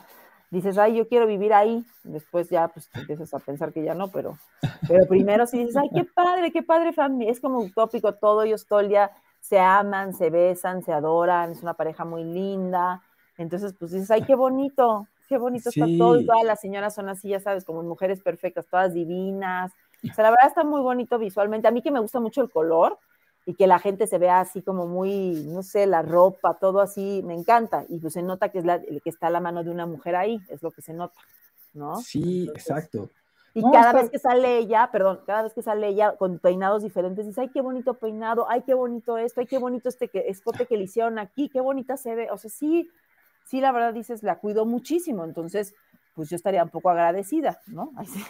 Speaker 2: Dices, ay, yo quiero vivir ahí. Después ya pues empiezas a pensar que ya no, pero, pero primero sí dices, ay, qué padre, qué padre familia. Es como utópico todo, ellos todo el día se aman, se besan, se adoran, es una pareja muy linda. Entonces, pues dices, ay, qué bonito, qué bonito está todo. Y todas las señoras son así, ya sabes, como mujeres perfectas, todas divinas. O sea, la verdad está muy bonito visualmente. A mí que me gusta mucho el color y que la gente se vea así como muy, no sé, la ropa, todo así, me encanta. Y pues se nota que es la, que está la mano de una mujer ahí, es lo que se nota, ¿no?
Speaker 1: Sí, exacto.
Speaker 2: Y
Speaker 1: No,
Speaker 2: cada
Speaker 1: está-
Speaker 2: vez que sale ella, perdón, cada vez que sale ella con peinados diferentes, dice, ay, qué bonito peinado, ay, qué bonito esto, ay, qué bonito este que, escote que le hicieron aquí, qué bonita se ve. O sea, sí, sí, la verdad dices, la cuido muchísimo. Entonces, pues yo estaría un poco agradecida, ¿no? Ay, <laughs> sí.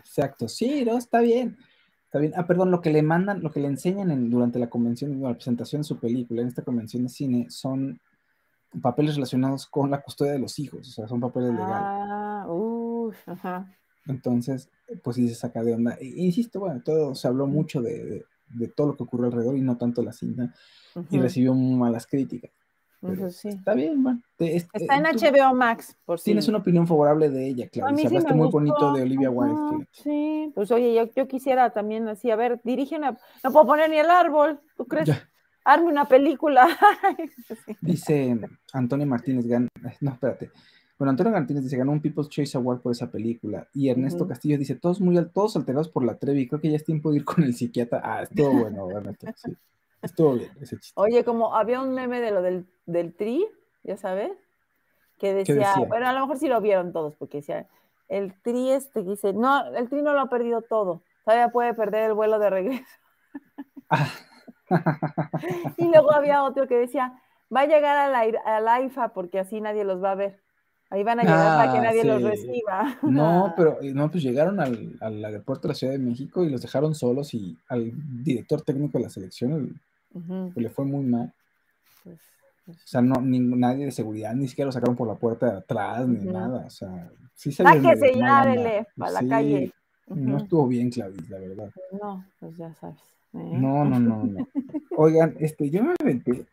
Speaker 1: Exacto, sí, no, está bien. Está bien. Ah, perdón, lo que le mandan, lo que le enseñan en- durante la convención, la presentación de su película, en esta convención de cine, son papeles relacionados con la custodia de los hijos, o sea, son papeles legales.
Speaker 2: Ah, uff, ajá.
Speaker 1: Entonces, pues sí se saca de onda. E- insisto, bueno, todo se habló mucho de, de- de todo lo que ocurrió alrededor y no tanto la cinta, y recibió muy malas críticas.
Speaker 2: Sí.
Speaker 1: Está bien, bueno. te- es-
Speaker 2: Está en
Speaker 1: eh, tú
Speaker 2: HBO Max, por si.
Speaker 1: Tienes una opinión favorable de ella, claro.
Speaker 2: sí
Speaker 1: hablaste muy bonito de Olivia Wilde.
Speaker 2: Sí, pues oye, yo, yo quisiera también así, a ver, dirige una, no puedo poner ni el árbol, ¿tú crees?
Speaker 1: Ya.
Speaker 2: Arme una película. <laughs>
Speaker 1: Dice Antonio Martínez, gan- no, espérate. Bueno, Antonio Martínez dice, ganó un People's Choice Award por esa película. Y Ernesto. Castillo dice, todos muy todos alterados por la Trevi. Creo que ya es tiempo de ir con el psiquiatra. Ah, estuvo bueno, Ernesto. Sí. Estuvo bien ese chiste.
Speaker 2: Oye, como había un meme de lo del, del tri, ya sabes, que decía,
Speaker 1: decía?
Speaker 2: bueno, a lo mejor sí lo vieron todos, porque decía, el tri este, dice, no, el tri no lo ha perdido todo, todavía puede perder el vuelo de regreso. <laughs> y luego había otro que decía, va a llegar a la, a la IFA porque así nadie los va a ver. Ahí van a llegar para que
Speaker 1: Ah,
Speaker 2: nadie los reciba.
Speaker 1: No, <laughs> pero eh, no, pues llegaron al, al aeropuerto de la Ciudad de México y los dejaron solos y al director técnico de la selección el- Le fue muy mal.
Speaker 2: pues, pues,
Speaker 1: O sea, no, ningún- nadie de seguridad, ni siquiera lo sacaron por la puerta de atrás, ni nada. O sea, sí salieron
Speaker 2: Sáquese
Speaker 1: medio
Speaker 2: ya,
Speaker 1: mal onda.
Speaker 2: dele, pa' la
Speaker 1: Sí,
Speaker 2: calle.
Speaker 1: No
Speaker 2: Ujú.
Speaker 1: estuvo bien, Clavis, la verdad.
Speaker 2: No, pues ya sabes.
Speaker 1: No, no, no, no. Oigan, este, yo me aventé,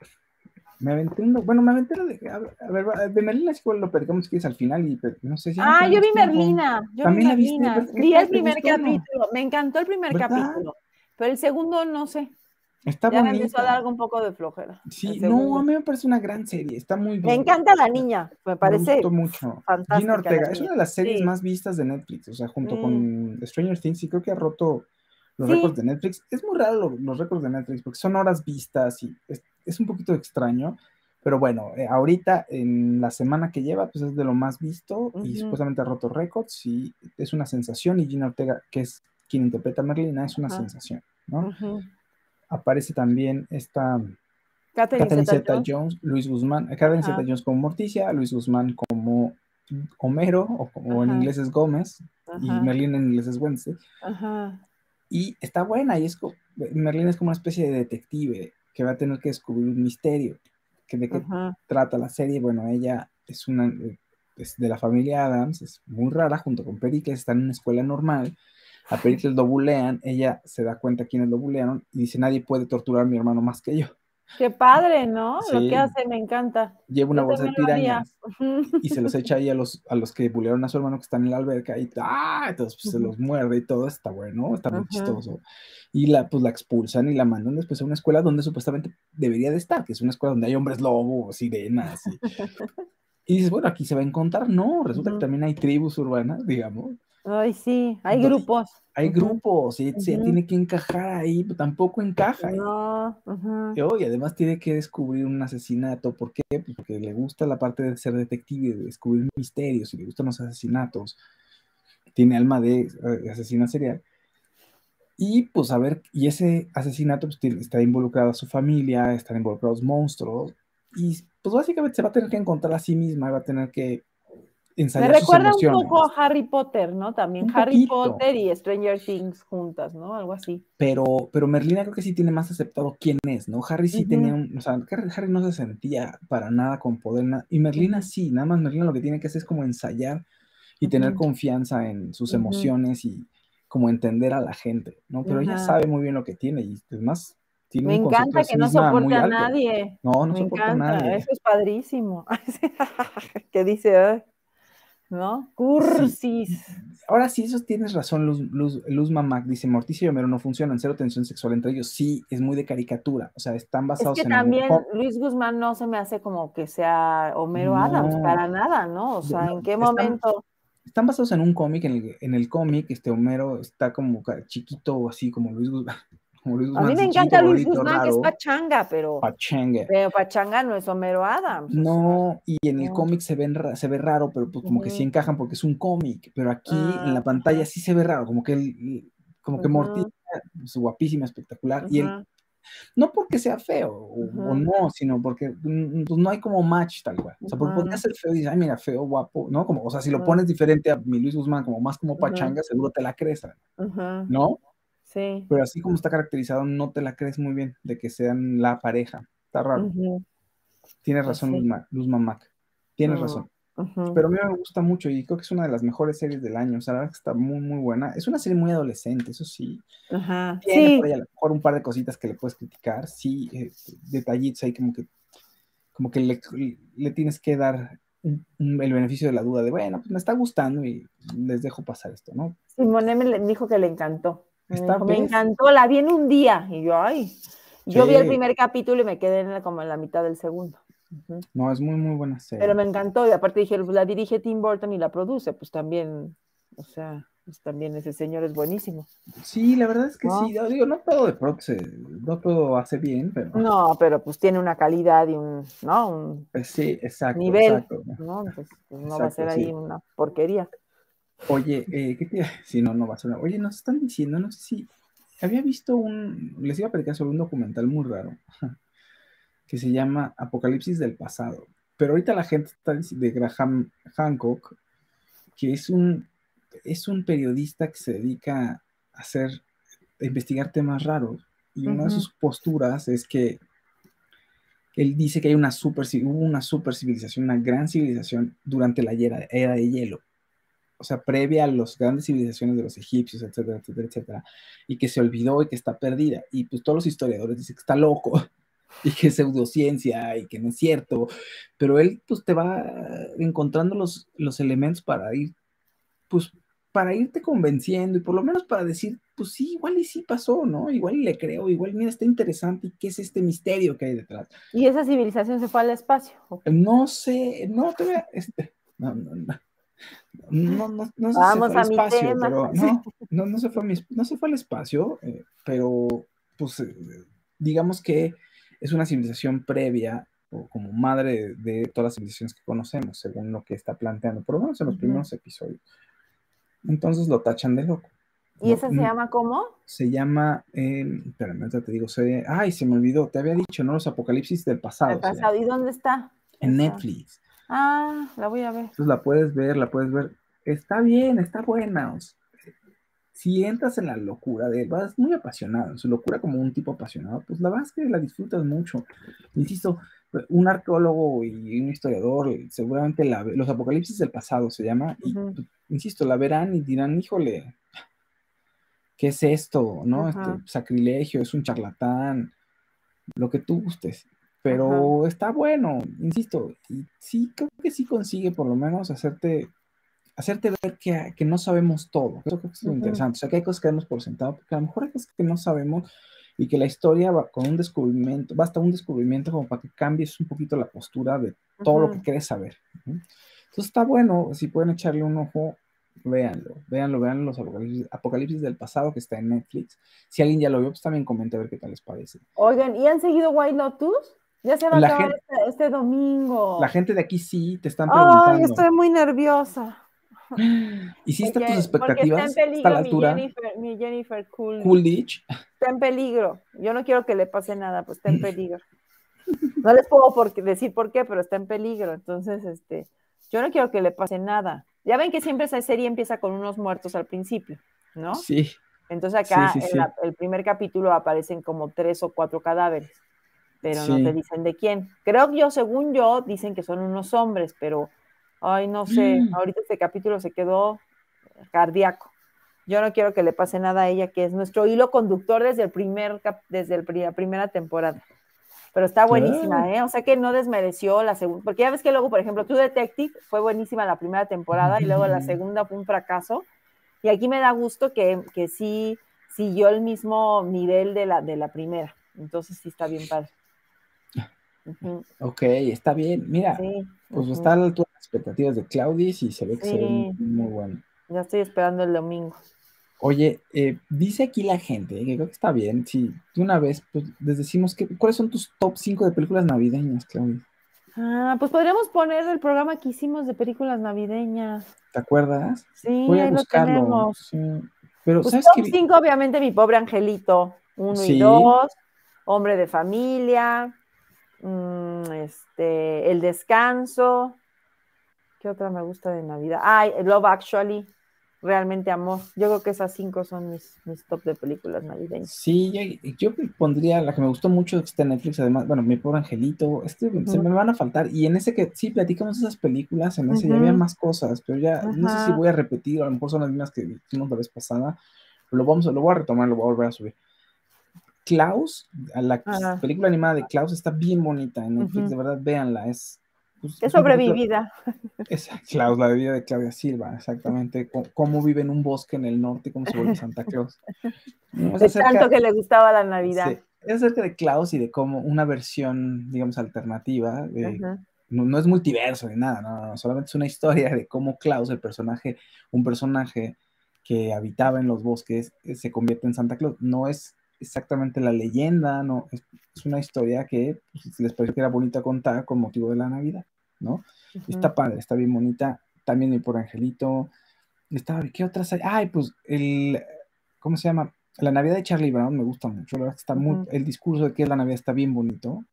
Speaker 1: me aventé uno, bueno, me aventé de, a ver, a ver, de Merlina sí lo platicamos que es al final y no sé si.
Speaker 2: Ah, yo vi
Speaker 1: tiempo.
Speaker 2: Merlina, yo vi Merlina,
Speaker 1: pero ¿qué
Speaker 2: vi el
Speaker 1: ¿Te
Speaker 2: primer
Speaker 1: no?
Speaker 2: capítulo, me encantó el primer
Speaker 1: ¿Verdad?
Speaker 2: capítulo, pero el segundo no sé,
Speaker 1: Está
Speaker 2: ya me empezó a
Speaker 1: bonita.
Speaker 2: dar algo un poco de flojera.
Speaker 1: Sí, no, a mí me parece una gran serie, está muy bien.
Speaker 2: Me encanta la niña, me
Speaker 1: Me
Speaker 2: parece
Speaker 1: gustó mucho. Gina Ortega, es una de las series
Speaker 2: Sí.
Speaker 1: más vistas de Netflix, o sea, junto
Speaker 2: Mm.
Speaker 1: con Stranger Things, y creo que ha roto los
Speaker 2: Sí.
Speaker 1: récords de Netflix. Es muy raro lo- los récords de Netflix, porque son horas vistas y es, es un poquito extraño, pero bueno, eh, ahorita en la semana que lleva, pues es de lo más visto y
Speaker 2: Ujú.
Speaker 1: supuestamente ha roto récords y es una sensación, y Gina Ortega, que es quien interpreta a Merlina, es una
Speaker 2: Ajá.
Speaker 1: sensación, ¿no?
Speaker 2: Ujú.
Speaker 1: Aparece también esta...
Speaker 2: Catherine
Speaker 1: Catherine
Speaker 2: Zeta-Jones.
Speaker 1: Zeta-Jones, Luis Guzmán, Catherine
Speaker 2: Ajá.
Speaker 1: Zeta-Jones como Morticia, Luis Guzmán como Homero, o como en
Speaker 2: Ajá.
Speaker 1: inglés es Gómez, y
Speaker 2: Ajá.
Speaker 1: Merlín en inglés es Wednesday.
Speaker 2: Ajá.
Speaker 1: Y está buena, y es Merlín es como una especie de detective que va a tener que descubrir un misterio. Que ¿De qué trata la serie? Bueno, ella es una eh, es de la familia Adams, es muy rara, junto con Pericles, está en una escuela normal. A Pericles lo bulean, ella se da cuenta quiénes lo bulearon y dice: Nadie puede torturar a mi hermano más que yo.
Speaker 2: Qué padre, ¿no? Lo que hace me encanta.
Speaker 1: Lleva una
Speaker 2: Yo
Speaker 1: bolsa de pirañas y se los echa ahí a los, a los que bulearon a su hermano que están en la alberca y ¡ah! entonces pues, se los muerde y todo, está bueno, está muy chistoso. Y la, pues la expulsan y la mandan después a una escuela donde supuestamente debería de estar, que es una escuela donde hay hombres lobos, sirenas. Y, <laughs> y dices, bueno, aquí se va a encontrar. No, resulta que también hay tribus urbanas, digamos.
Speaker 2: Ay, sí, hay
Speaker 1: Do-
Speaker 2: grupos.
Speaker 1: Hay
Speaker 2: Ujú.
Speaker 1: grupos y se tiene que encajar ahí, pero tampoco encaja. Y-
Speaker 2: No,
Speaker 1: y, oh, y además tiene que descubrir un asesinato. ¿Por qué? Pues porque le gusta la parte de ser detective, de descubrir misterios y le gustan los asesinatos. Tiene alma de eh, asesina serial. Y pues a ver, y ese asesinato pues, está involucrada su familia, están involucrados monstruos. Y pues básicamente se va a tener que encontrar a sí misma, va a tener que
Speaker 2: Me
Speaker 1: ensayar sus
Speaker 2: recuerda un
Speaker 1: emociones.
Speaker 2: poco a Harry Potter, ¿no? También
Speaker 1: Un
Speaker 2: Harry
Speaker 1: poquito.
Speaker 2: Potter y Stranger Things juntas, ¿no? Algo así.
Speaker 1: Pero, pero Merlina creo que sí tiene más aceptado quién es, ¿no? Harry sí
Speaker 2: Ujú.
Speaker 1: tenía un, o sea, Harry, Harry no se sentía para nada con poder, na- y Merlina sí, nada más Merlina lo que tiene que hacer es como ensayar y tener
Speaker 2: Ujú.
Speaker 1: confianza en sus
Speaker 2: Ujú.
Speaker 1: emociones y como entender a la gente, ¿no? Pero ella sabe muy bien lo que tiene y además tiene
Speaker 2: Me
Speaker 1: un
Speaker 2: encanta que no soporte a nadie.
Speaker 1: No, no
Speaker 2: Me
Speaker 1: soporta a
Speaker 2: encanta,
Speaker 1: nadie.
Speaker 2: eso es padrísimo. <laughs> que dice, ay, ¿no? Cursis.
Speaker 1: Ahora sí, eso tienes razón, Luz, Luz, Luz Mamac dice, Morticia y Homero no funcionan, cero tensión sexual entre ellos. Sí, es muy de caricatura, o sea, están
Speaker 2: Es
Speaker 1: basados
Speaker 2: que
Speaker 1: en el
Speaker 2: también
Speaker 1: hom-
Speaker 2: Luis Guzmán no se me hace como que sea Homero Adams, para nada, ¿no? O sea,
Speaker 1: No,
Speaker 2: ¿en qué
Speaker 1: están-
Speaker 2: momento?
Speaker 1: Están basados en un cómic, en el, en el cómic, este Homero está como chiquito, así como Luis Guzmán. Luis
Speaker 2: A
Speaker 1: Guzmán,
Speaker 2: mí me encanta Luis Guzmán, que es
Speaker 1: raro,
Speaker 2: pachanga, pero,
Speaker 1: pachengue.
Speaker 2: pero pachanga no es Homero Adams.
Speaker 1: No, y en el
Speaker 2: no.
Speaker 1: cómic se, ven se ve raro, pero pues como que sí encajan porque es un cómic, pero aquí en la pantalla sí se ve raro, como que, el- como que
Speaker 2: Ujú.
Speaker 1: Morticia es guapísima, espectacular, y él, no porque sea feo o, o no, sino porque mm, pues, no hay como match tal cual. O sea, porque podría ser feo y dices, ay, mira, feo, guapo, ¿no? Como, o sea, si lo pones diferente a mi Luis Guzmán, como más como pachanga, seguro te la crees. ¿no?
Speaker 2: Sí.
Speaker 1: Pero así como está caracterizado, no te la crees muy bien de que sean la pareja. Está raro. Tienes
Speaker 2: Pues
Speaker 1: razón,
Speaker 2: sí.
Speaker 1: Luz, Ma- Luz Mamac. Tienes
Speaker 2: Mm,
Speaker 1: razón. Pero a mí me gusta mucho y creo que es una de las mejores series del año. O sea, la verdad que está muy, muy buena. Es una serie muy adolescente, eso sí.
Speaker 2: Ajá.
Speaker 1: Tiene
Speaker 2: Sí.
Speaker 1: por ahí a lo mejor un par de cositas que le puedes criticar. Sí, eh, detallitos ahí como que, como que le, le tienes que dar un- un- el beneficio de la duda de, bueno, pues me está gustando y les dejo pasar esto, ¿no?
Speaker 2: Simone me le- dijo que le encantó. Me, dijo, encantó, la vi en un día. Y yo, ay. Yo vi el primer capítulo y me quedé en la- como en la mitad del segundo.
Speaker 1: No, es muy, muy buena serie.
Speaker 2: Pero me encantó. Y aparte dije, pues, la dirige Tim Burton y la produce. Pues también, o sea, pues también ese señor es buenísimo.
Speaker 1: Sí, la verdad es que
Speaker 2: ¿No?
Speaker 1: sí. yo Digo, no todo de pronto se, no todo hace bien, pero
Speaker 2: No, pero pues tiene una calidad y un, ¿no? Un
Speaker 1: pues sí, exacto,
Speaker 2: nivel,
Speaker 1: exacto.
Speaker 2: ¿no? Pues, pues, no va a ser ahí
Speaker 1: sí.
Speaker 2: una porquería.
Speaker 1: Oye, eh, ¿qué te <laughs> decir? No, no va a una- Oye, nos están diciendo, no sé si había visto un, les iba a platicar sobre un documental muy raro <laughs> que se llama Apocalipsis del pasado. Pero ahorita la gente está de Graham Hancock, que es un, es un periodista que se dedica a hacer, a investigar temas raros. Y una de sus posturas es que él dice que hay una super, hubo una super civilización, una gran civilización durante la era, era de hielo. O sea, previa a las grandes civilizaciones de los egipcios, etcétera, etcétera, etcétera, y que se olvidó y que está perdida. Y pues todos los historiadores dicen que está loco <laughs> y que es pseudociencia y que no es cierto, pero él pues te va encontrando los, los elementos para ir, pues para irte convenciendo y por lo menos para decir, pues sí, igual y sí pasó, ¿no? Igual y le creo, igual mira, está interesante y qué es este misterio que hay detrás.
Speaker 2: ¿Y esa civilización se fue al espacio?
Speaker 1: No sé, no, todavía, este, no, no, no. No, no, no
Speaker 2: Vamos
Speaker 1: si fue al espacio,
Speaker 2: tema.
Speaker 1: pero <laughs> no, no, no se fue, mi- no se fue al espacio, eh, pero pues eh, digamos que es una civilización previa o como madre de, de todas las civilizaciones que conocemos, según lo que está planteando, por lo menos en los primeros episodios. Entonces lo tachan de loco.
Speaker 2: ¿Y
Speaker 1: No,
Speaker 2: esa se
Speaker 1: no,
Speaker 2: llama cómo?
Speaker 1: Se llama, eh, espérame, ahorita te digo, se, ay, se me olvidó, te había dicho, ¿no? Los apocalipsis del pasado.
Speaker 2: El
Speaker 1: se
Speaker 2: pasado. ¿Y dónde está?
Speaker 1: en. Netflix.
Speaker 2: Ah, la voy a ver.
Speaker 1: Entonces la puedes ver, la puedes ver. Está bien, está buena. o sea, si entras en la locura de él, vas muy apasionado, en su locura como un tipo apasionado, pues la verdad es que la disfrutas mucho. Insisto, un arqueólogo y un historiador seguramente la, ve- los apocalipsis del pasado se llama, pues, insisto, la verán y dirán, híjole, ¿qué es esto? ¿No? Este sacrilegio, es un charlatán, lo que tú gustes. Pero está bueno, insisto, y sí, creo que sí consigue por lo menos hacerte, hacerte ver que, que no sabemos todo. Eso creo que es lo interesante. O sea, que hay cosas que damos por sentado, porque a lo mejor hay cosas que no sabemos y que la historia va con un descubrimiento, basta un descubrimiento como para que cambies un poquito la postura de todo lo
Speaker 2: Ujú.
Speaker 1: que quieres saber. Entonces está bueno, si pueden echarle un ojo, véanlo, véanlo, vean los apocalipsis, apocalipsis del pasado que está en Netflix. Si alguien ya lo vio, pues también comente a ver qué tal les parece.
Speaker 2: Oigan, ¿y han seguido White Lotus? Ya se va a
Speaker 1: La
Speaker 2: acabar
Speaker 1: gente-
Speaker 2: este, este domingo.
Speaker 1: La gente de aquí sí te están
Speaker 2: Ay,
Speaker 1: preguntando.
Speaker 2: estoy muy nerviosa. <gasps>
Speaker 1: ¿Hiciste
Speaker 2: Porque-
Speaker 1: tus expectativas?
Speaker 2: Está en
Speaker 1: ¿Está a la
Speaker 2: peligro mi
Speaker 1: altura?
Speaker 2: Jennifer, mi Jennifer Coolidge.
Speaker 1: Coolidge.
Speaker 2: Está en peligro. Yo no quiero que le pase nada, pues está en <laughs> peligro. No les puedo por- decir por qué, pero está en peligro. Entonces, este, yo no quiero que le pase nada. Ya ven que siempre esa serie empieza con unos muertos al principio, ¿no?
Speaker 1: Sí.
Speaker 2: Entonces acá
Speaker 1: Sí, sí,
Speaker 2: en
Speaker 1: sí.
Speaker 2: la- el primer capítulo aparecen como tres o cuatro cadáveres, pero no te dicen de quién. Creo que yo, según yo, dicen que son unos hombres, pero, ay, no sé,
Speaker 1: Mm.
Speaker 2: ahorita este capítulo se quedó cardíaco. Yo no quiero que le pase nada a ella, que es nuestro hilo conductor desde el primer cap- desde el la primera temporada. Pero está buenísima, ¿eh? O sea que no desmereció la segunda, porque ya ves que luego, por ejemplo, True Detective fue buenísima la primera temporada y luego la segunda fue un fracaso. Y aquí me da gusto que, que sí siguió el mismo nivel de la, de la primera. Entonces sí está bien padre.
Speaker 1: Ok, está bien. Mira,
Speaker 2: Sí,
Speaker 1: pues
Speaker 2: ujú.
Speaker 1: está a la altura de las expectativas de Claudis y se ve que se ve muy, bueno.
Speaker 2: Ya estoy esperando el domingo.
Speaker 1: Oye, eh, dice aquí la gente, eh, que creo que está bien, si de una vez pues, les decimos que, cuáles son tus top 5 de películas navideñas, Claudia.
Speaker 2: Ah, pues podríamos poner el programa que hicimos de películas navideñas.
Speaker 1: ¿Te acuerdas?
Speaker 2: Sí,
Speaker 1: Voy a
Speaker 2: ahí lo
Speaker 1: buscarlo.
Speaker 2: tenemos.
Speaker 1: sí. Pero,
Speaker 2: Pues
Speaker 1: ¿sabes
Speaker 2: top
Speaker 1: qué?
Speaker 2: 5, obviamente, mi pobre angelito. Uno
Speaker 1: Sí.
Speaker 2: y dos. Hombre de familia. Mm, este, El descanso. ¿Qué otra me gusta de Navidad? Ay, Love Actually. Realmente amor. Yo creo que esas cinco son mis, mis top de películas navideñas.
Speaker 1: Sí, yo, yo pondría la que me gustó mucho que está en Netflix, además, bueno, mi pobre angelito, es que se me van a faltar, y en ese que sí platicamos esas películas, en ese ya había más cosas, pero ya no sé si voy a repetir, a lo mejor son las mismas que hicimos la vez pasada, lo vamos lo voy a retomar, lo voy a volver a subir. Klaus, a la
Speaker 2: Ajá.
Speaker 1: película animada de Klaus está bien bonita en Netflix, de verdad, véanla, es... pues,
Speaker 2: Es
Speaker 1: es
Speaker 2: sobrevivida. <laughs>
Speaker 1: Esa, Klaus, la vida de Claudia Silva, exactamente. Cómo, cómo vive en un bosque en el norte cómo se vuelve Santa Claus. No, es
Speaker 2: De
Speaker 1: acerca-
Speaker 2: tanto que le gustaba la Navidad.
Speaker 1: sí, es acerca de Klaus y de cómo una versión, digamos, alternativa, de- no, no es multiverso ni nada, no, no, solamente es una historia de cómo Klaus, el personaje, un personaje que habitaba en los bosques, eh, se convierte en Santa Claus. No es exactamente la leyenda, no, es, es una historia que pues, les pareció que era bonita contar con motivo de la Navidad, ¿no? Y Está padre, está bien bonita. También mi por Angelito. Estaba, ¿qué otras hay? Ay, pues el, ¿cómo se llama? La Navidad de Charlie Brown me gusta mucho. La verdad está muy, el discurso de que es la Navidad está bien bonito.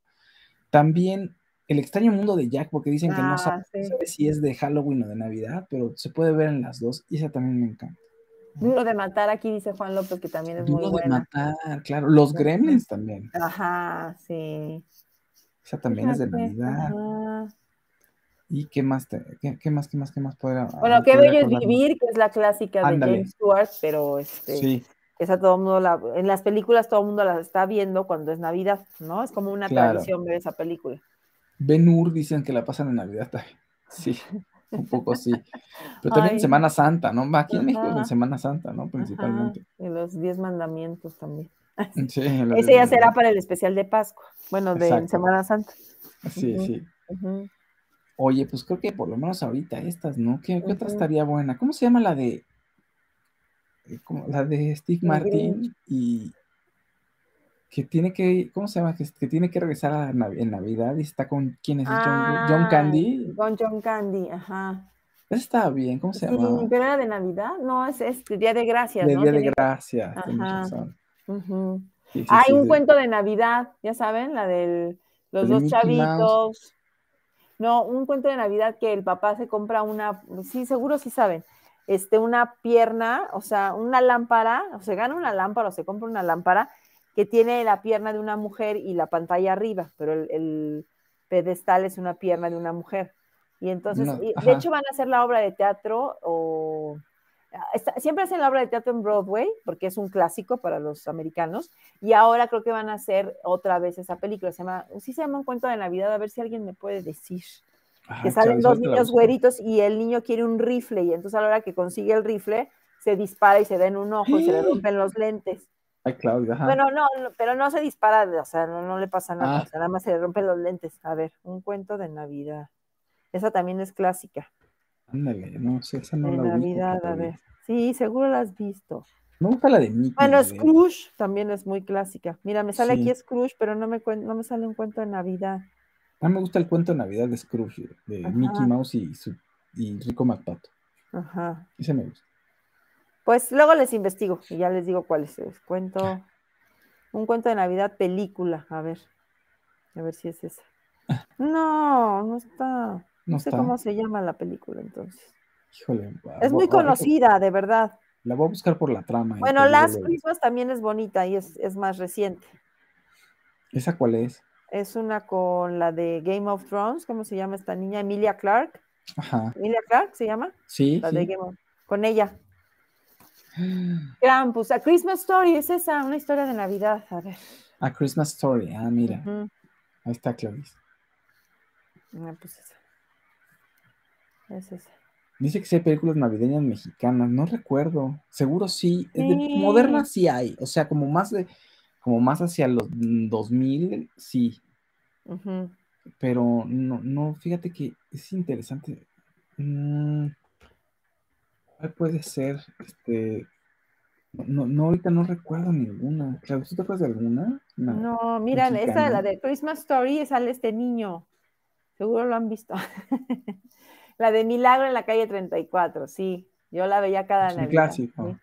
Speaker 1: También el extraño mundo de Jack, porque dicen que no
Speaker 2: Ah,
Speaker 1: sabe,
Speaker 2: sí.
Speaker 1: sabe si es de Halloween o de Navidad, pero se puede ver en las dos y esa también me encanta.
Speaker 2: Duro de matar, aquí dice Juan López, que también es muy
Speaker 1: Duro de
Speaker 2: buena.
Speaker 1: matar, claro. Los Gremlins también.
Speaker 2: Ajá, sí.
Speaker 1: Esa también es de Navidad.
Speaker 2: ajá.
Speaker 1: ¿Y qué más, te, qué, qué más, qué más, qué más podría
Speaker 2: Bueno, qué bello es vivir, que es la clásica de. James Stewart, pero este,
Speaker 1: Sí,
Speaker 2: esa todo el mundo la, en las películas todo el mundo la está viendo cuando es Navidad, ¿no? Es como una
Speaker 1: Claro.
Speaker 2: tradición ver esa película.
Speaker 1: Ben Hur dicen que la pasan en Navidad también. Sí, <laughs> <laughs> un poco sí. Pero también
Speaker 2: Ay.
Speaker 1: Semana Santa, ¿no? Aquí en México es
Speaker 2: Ajá.
Speaker 1: en Semana Santa, ¿no? Principalmente.
Speaker 2: Y los diez mandamientos también.
Speaker 1: Sí, <laughs>
Speaker 2: Ese ya será para el especial de Pascua, bueno, de
Speaker 1: Exacto.
Speaker 2: Semana Santa.
Speaker 1: Sí, sí. Oye, pues creo que por lo menos ahorita estas, ¿no? ¿Qué, qué otra estaría buena? ¿Cómo se llama la de eh, cómo- la de Steve Martin y que tiene que, ¿cómo se llama? Que, que tiene que regresar a Nav- en Navidad y está con quién es John, John Candy.
Speaker 2: Con John Candy, ajá.
Speaker 1: Estaba bien, ¿cómo se
Speaker 2: Sí,
Speaker 1: llama?
Speaker 2: pero era de Navidad, no, es, es Día de Gracias,
Speaker 1: De
Speaker 2: ¿no?
Speaker 1: Día de
Speaker 2: Tiene-
Speaker 1: Gracias, tienes. Sí, sí,
Speaker 2: Hay un
Speaker 1: de-
Speaker 2: cuento de Navidad, ya saben, la del los
Speaker 1: de
Speaker 2: dos
Speaker 1: Mickey Mouse.
Speaker 2: chavitos. No, un cuento de Navidad que el papá se compra una, sí, seguro sí saben, este, una pierna, o sea, una lámpara, o se gana una lámpara o se compra una lámpara que tiene la pierna de una mujer y la pantalla arriba, pero el, el pedestal es una pierna de una mujer. Y entonces,
Speaker 1: No,
Speaker 2: y de hecho van a hacer la obra de teatro o está- siempre hacen la obra de teatro en Broadway porque es un clásico para los americanos y ahora creo que van a hacer otra vez esa película, se llama, sí se llama un cuento de Navidad, a ver si alguien me puede decir.
Speaker 1: Ajá,
Speaker 2: que salen dos niños güeritos y el niño quiere un rifle y entonces a la hora que consigue el rifle se dispara y se da en un ojo y se le rompen los lentes.
Speaker 1: Ajá.
Speaker 2: Bueno, no, no, pero no se dispara, o sea, no, no le pasa nada,
Speaker 1: Ah.
Speaker 2: o sea, nada más se le rompen los lentes. A ver, un cuento de Navidad. Esa también es clásica.
Speaker 1: Ándale, no sé, esa no
Speaker 2: de
Speaker 1: la
Speaker 2: Navidad, a ver. Sí, seguro la has visto.
Speaker 1: Me gusta la de Mickey.
Speaker 2: Bueno, Scrooge también es muy clásica. Mira, me sale
Speaker 1: Sí.
Speaker 2: aquí Scrooge, pero no me, no me sale un cuento de Navidad.
Speaker 1: A mí me gusta el cuento de Navidad de Scrooge, de
Speaker 2: Ajá.
Speaker 1: Mickey Mouse y, su, y Rico McPato.
Speaker 2: Ajá.
Speaker 1: Ese me gusta.
Speaker 2: Pues luego les investigo y ya les digo cuál es. Cuento, un cuento de Navidad, película. A ver, a ver si es esa. <laughs> No, no está. No,
Speaker 1: No
Speaker 2: sé
Speaker 1: está.
Speaker 2: cómo se llama la película entonces.
Speaker 1: Híjole.
Speaker 2: Es muy conocida, de verdad.
Speaker 1: La voy a buscar por la trama.
Speaker 2: Bueno,
Speaker 1: luego.
Speaker 2: Christmas también es bonita y es, es más reciente.
Speaker 1: ¿Esa cuál es?
Speaker 2: Es una con la de Game of Thrones, ¿cómo se llama esta niña? Emilia Clark.
Speaker 1: Ajá.
Speaker 2: Emilia Clark se llama.
Speaker 1: Sí,
Speaker 2: La de. Game of- con ella. Krampus, A Christmas Story, es esa, una historia de Navidad. A ver.
Speaker 1: A Christmas Story. Ah, mira. Ahí está Clarice.
Speaker 2: Ah, pues esa. Es esa.
Speaker 1: Dice que sí hay películas navideñas mexicanas. No recuerdo. Seguro sí. De-
Speaker 2: Sí.
Speaker 1: modernas sí hay. O sea, como más de, como más hacia los mm, 2000, sí. Pero no, no, fíjate que es interesante. Mm, ¿Cuál puede ser? Este. No, no, ahorita no recuerdo ninguna. Claro, ¿tú te acuerdas de alguna? Una
Speaker 2: No, mira, esa,
Speaker 1: mexicana.
Speaker 2: la de Christmas Story, sale este niño. Seguro lo han visto. <laughs> la de Milagro en la calle 34, sí. Yo la veía cada
Speaker 1: Es un
Speaker 2: Navidad.
Speaker 1: clásico.
Speaker 2: sí.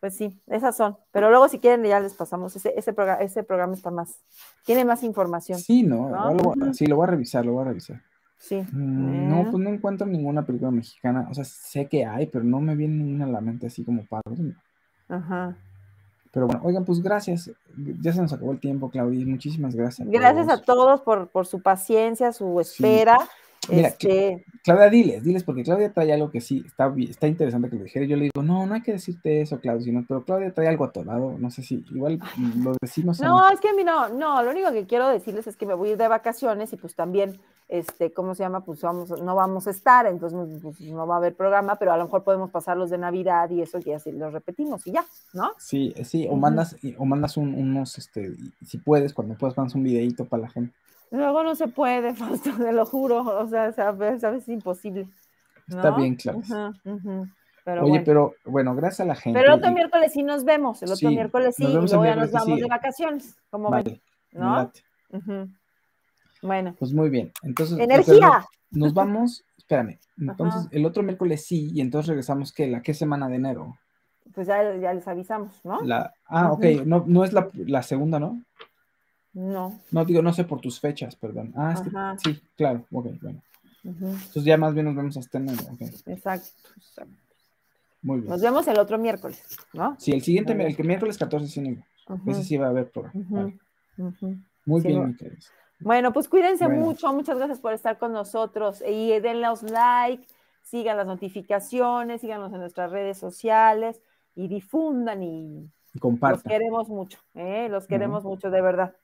Speaker 2: Pues sí, esas son. Pero luego si quieren ya les pasamos. Ese, ese, proga- ese programa está más, tiene más información.
Speaker 1: Sí, no,
Speaker 2: ¿no?
Speaker 1: lo sí, lo voy a revisar, lo voy a revisar.
Speaker 2: Sí.
Speaker 1: Mm, No,
Speaker 2: Eh.
Speaker 1: pues no encuentro ninguna película mexicana. O sea, sé que hay, pero no me viene ninguna a la mente así como para.
Speaker 2: Ajá.
Speaker 1: Pero bueno, oigan, pues gracias. Ya se nos acabó el tiempo, Claudia. Muchísimas gracias.
Speaker 2: Gracias
Speaker 1: todos.
Speaker 2: a todos por, por su paciencia, su espera.
Speaker 1: Mira,
Speaker 2: este,
Speaker 1: Claudia, diles, diles, porque Claudia trae algo que sí está, está interesante que lo dijera. Yo le digo, no, no hay que decirte eso, Claudia, sino, pero Claudia trae algo atorado. No sé si igual lo decimos.
Speaker 2: No, es que mira, no, lo único que quiero decirles es que me voy a ir de vacaciones y pues también, este, ¿cómo se llama? Pues vamos, no vamos a estar, entonces pues, no va a haber programa, pero a lo mejor podemos pasar los de Navidad y eso ya sí los repetimos y ya, ¿no?
Speaker 1: Sí, sí, o
Speaker 2: Ujú.
Speaker 1: mandas, o mandas un- unos, este, y- si puedes, cuando puedas, mandas un videito para la gente.
Speaker 2: Luego no se puede, <laughs> Fausto, te lo juro, o sea, sabes, es imposible.
Speaker 1: Está bien,
Speaker 2: Pero
Speaker 1: Oye,
Speaker 2: bueno.
Speaker 1: pero bueno, gracias a la gente.
Speaker 2: Pero el otro
Speaker 1: y-
Speaker 2: miércoles sí nos vemos, el otro
Speaker 1: Sí,
Speaker 2: miércoles sí,
Speaker 1: nos
Speaker 2: y luego ya nos vamos de vacaciones, como
Speaker 1: Vale,
Speaker 2: ven, ¿no? Ujú. Bueno,
Speaker 1: Pues muy bien. Entonces,
Speaker 2: ¡Energía!
Speaker 1: pero Nos vamos, <laughs> espérame. Entonces, el otro miércoles sí, y entonces regresamos, ¿qué? ¿La qué semana de enero?
Speaker 2: pues ya, ya les avisamos, ¿no?
Speaker 1: La, ah, ok, no, no es la, la segunda, ¿no?
Speaker 2: No.
Speaker 1: No, digo, no sé por tus fechas, perdón. Ah,
Speaker 2: Ajá.
Speaker 1: sí, claro, ok, bueno. Entonces ya más bien nos vemos hasta enero, ok.
Speaker 2: Exacto. exacto.
Speaker 1: Muy bien.
Speaker 2: Nos vemos el otro miércoles, ¿no?
Speaker 1: Sí, el siguiente, el que miércoles 14 sí, no. Ese sí va a haber programa. Vale. Muy
Speaker 2: Sí,
Speaker 1: bien, querido.
Speaker 2: Bueno, pues cuídense
Speaker 1: Bueno.
Speaker 2: mucho, muchas gracias por estar con nosotros y denle like, sigan las notificaciones, síganos en nuestras redes sociales y difundan y
Speaker 1: Y
Speaker 2: los
Speaker 1: compartan.
Speaker 2: queremos mucho, ¿eh? los queremos mucho, de verdad.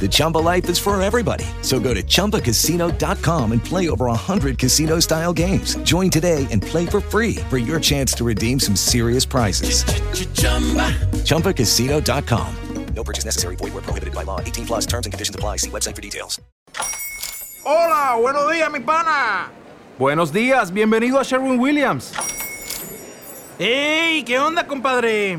Speaker 13: The Chumba life is for everybody. So go to ChumbaCasino.com and play over 100 casino style games. Join today and play for free for your chance to redeem some serious prizes. ChumbaCasino.com.
Speaker 9: No purchase necessary. Void where prohibited by law. 18 plus terms and conditions apply. See website for details.
Speaker 14: Hola, buenos días, mi pana. Buenos días, bienvenido a Sherwin Williams. ¡Ey! ¿Qué onda, compadre?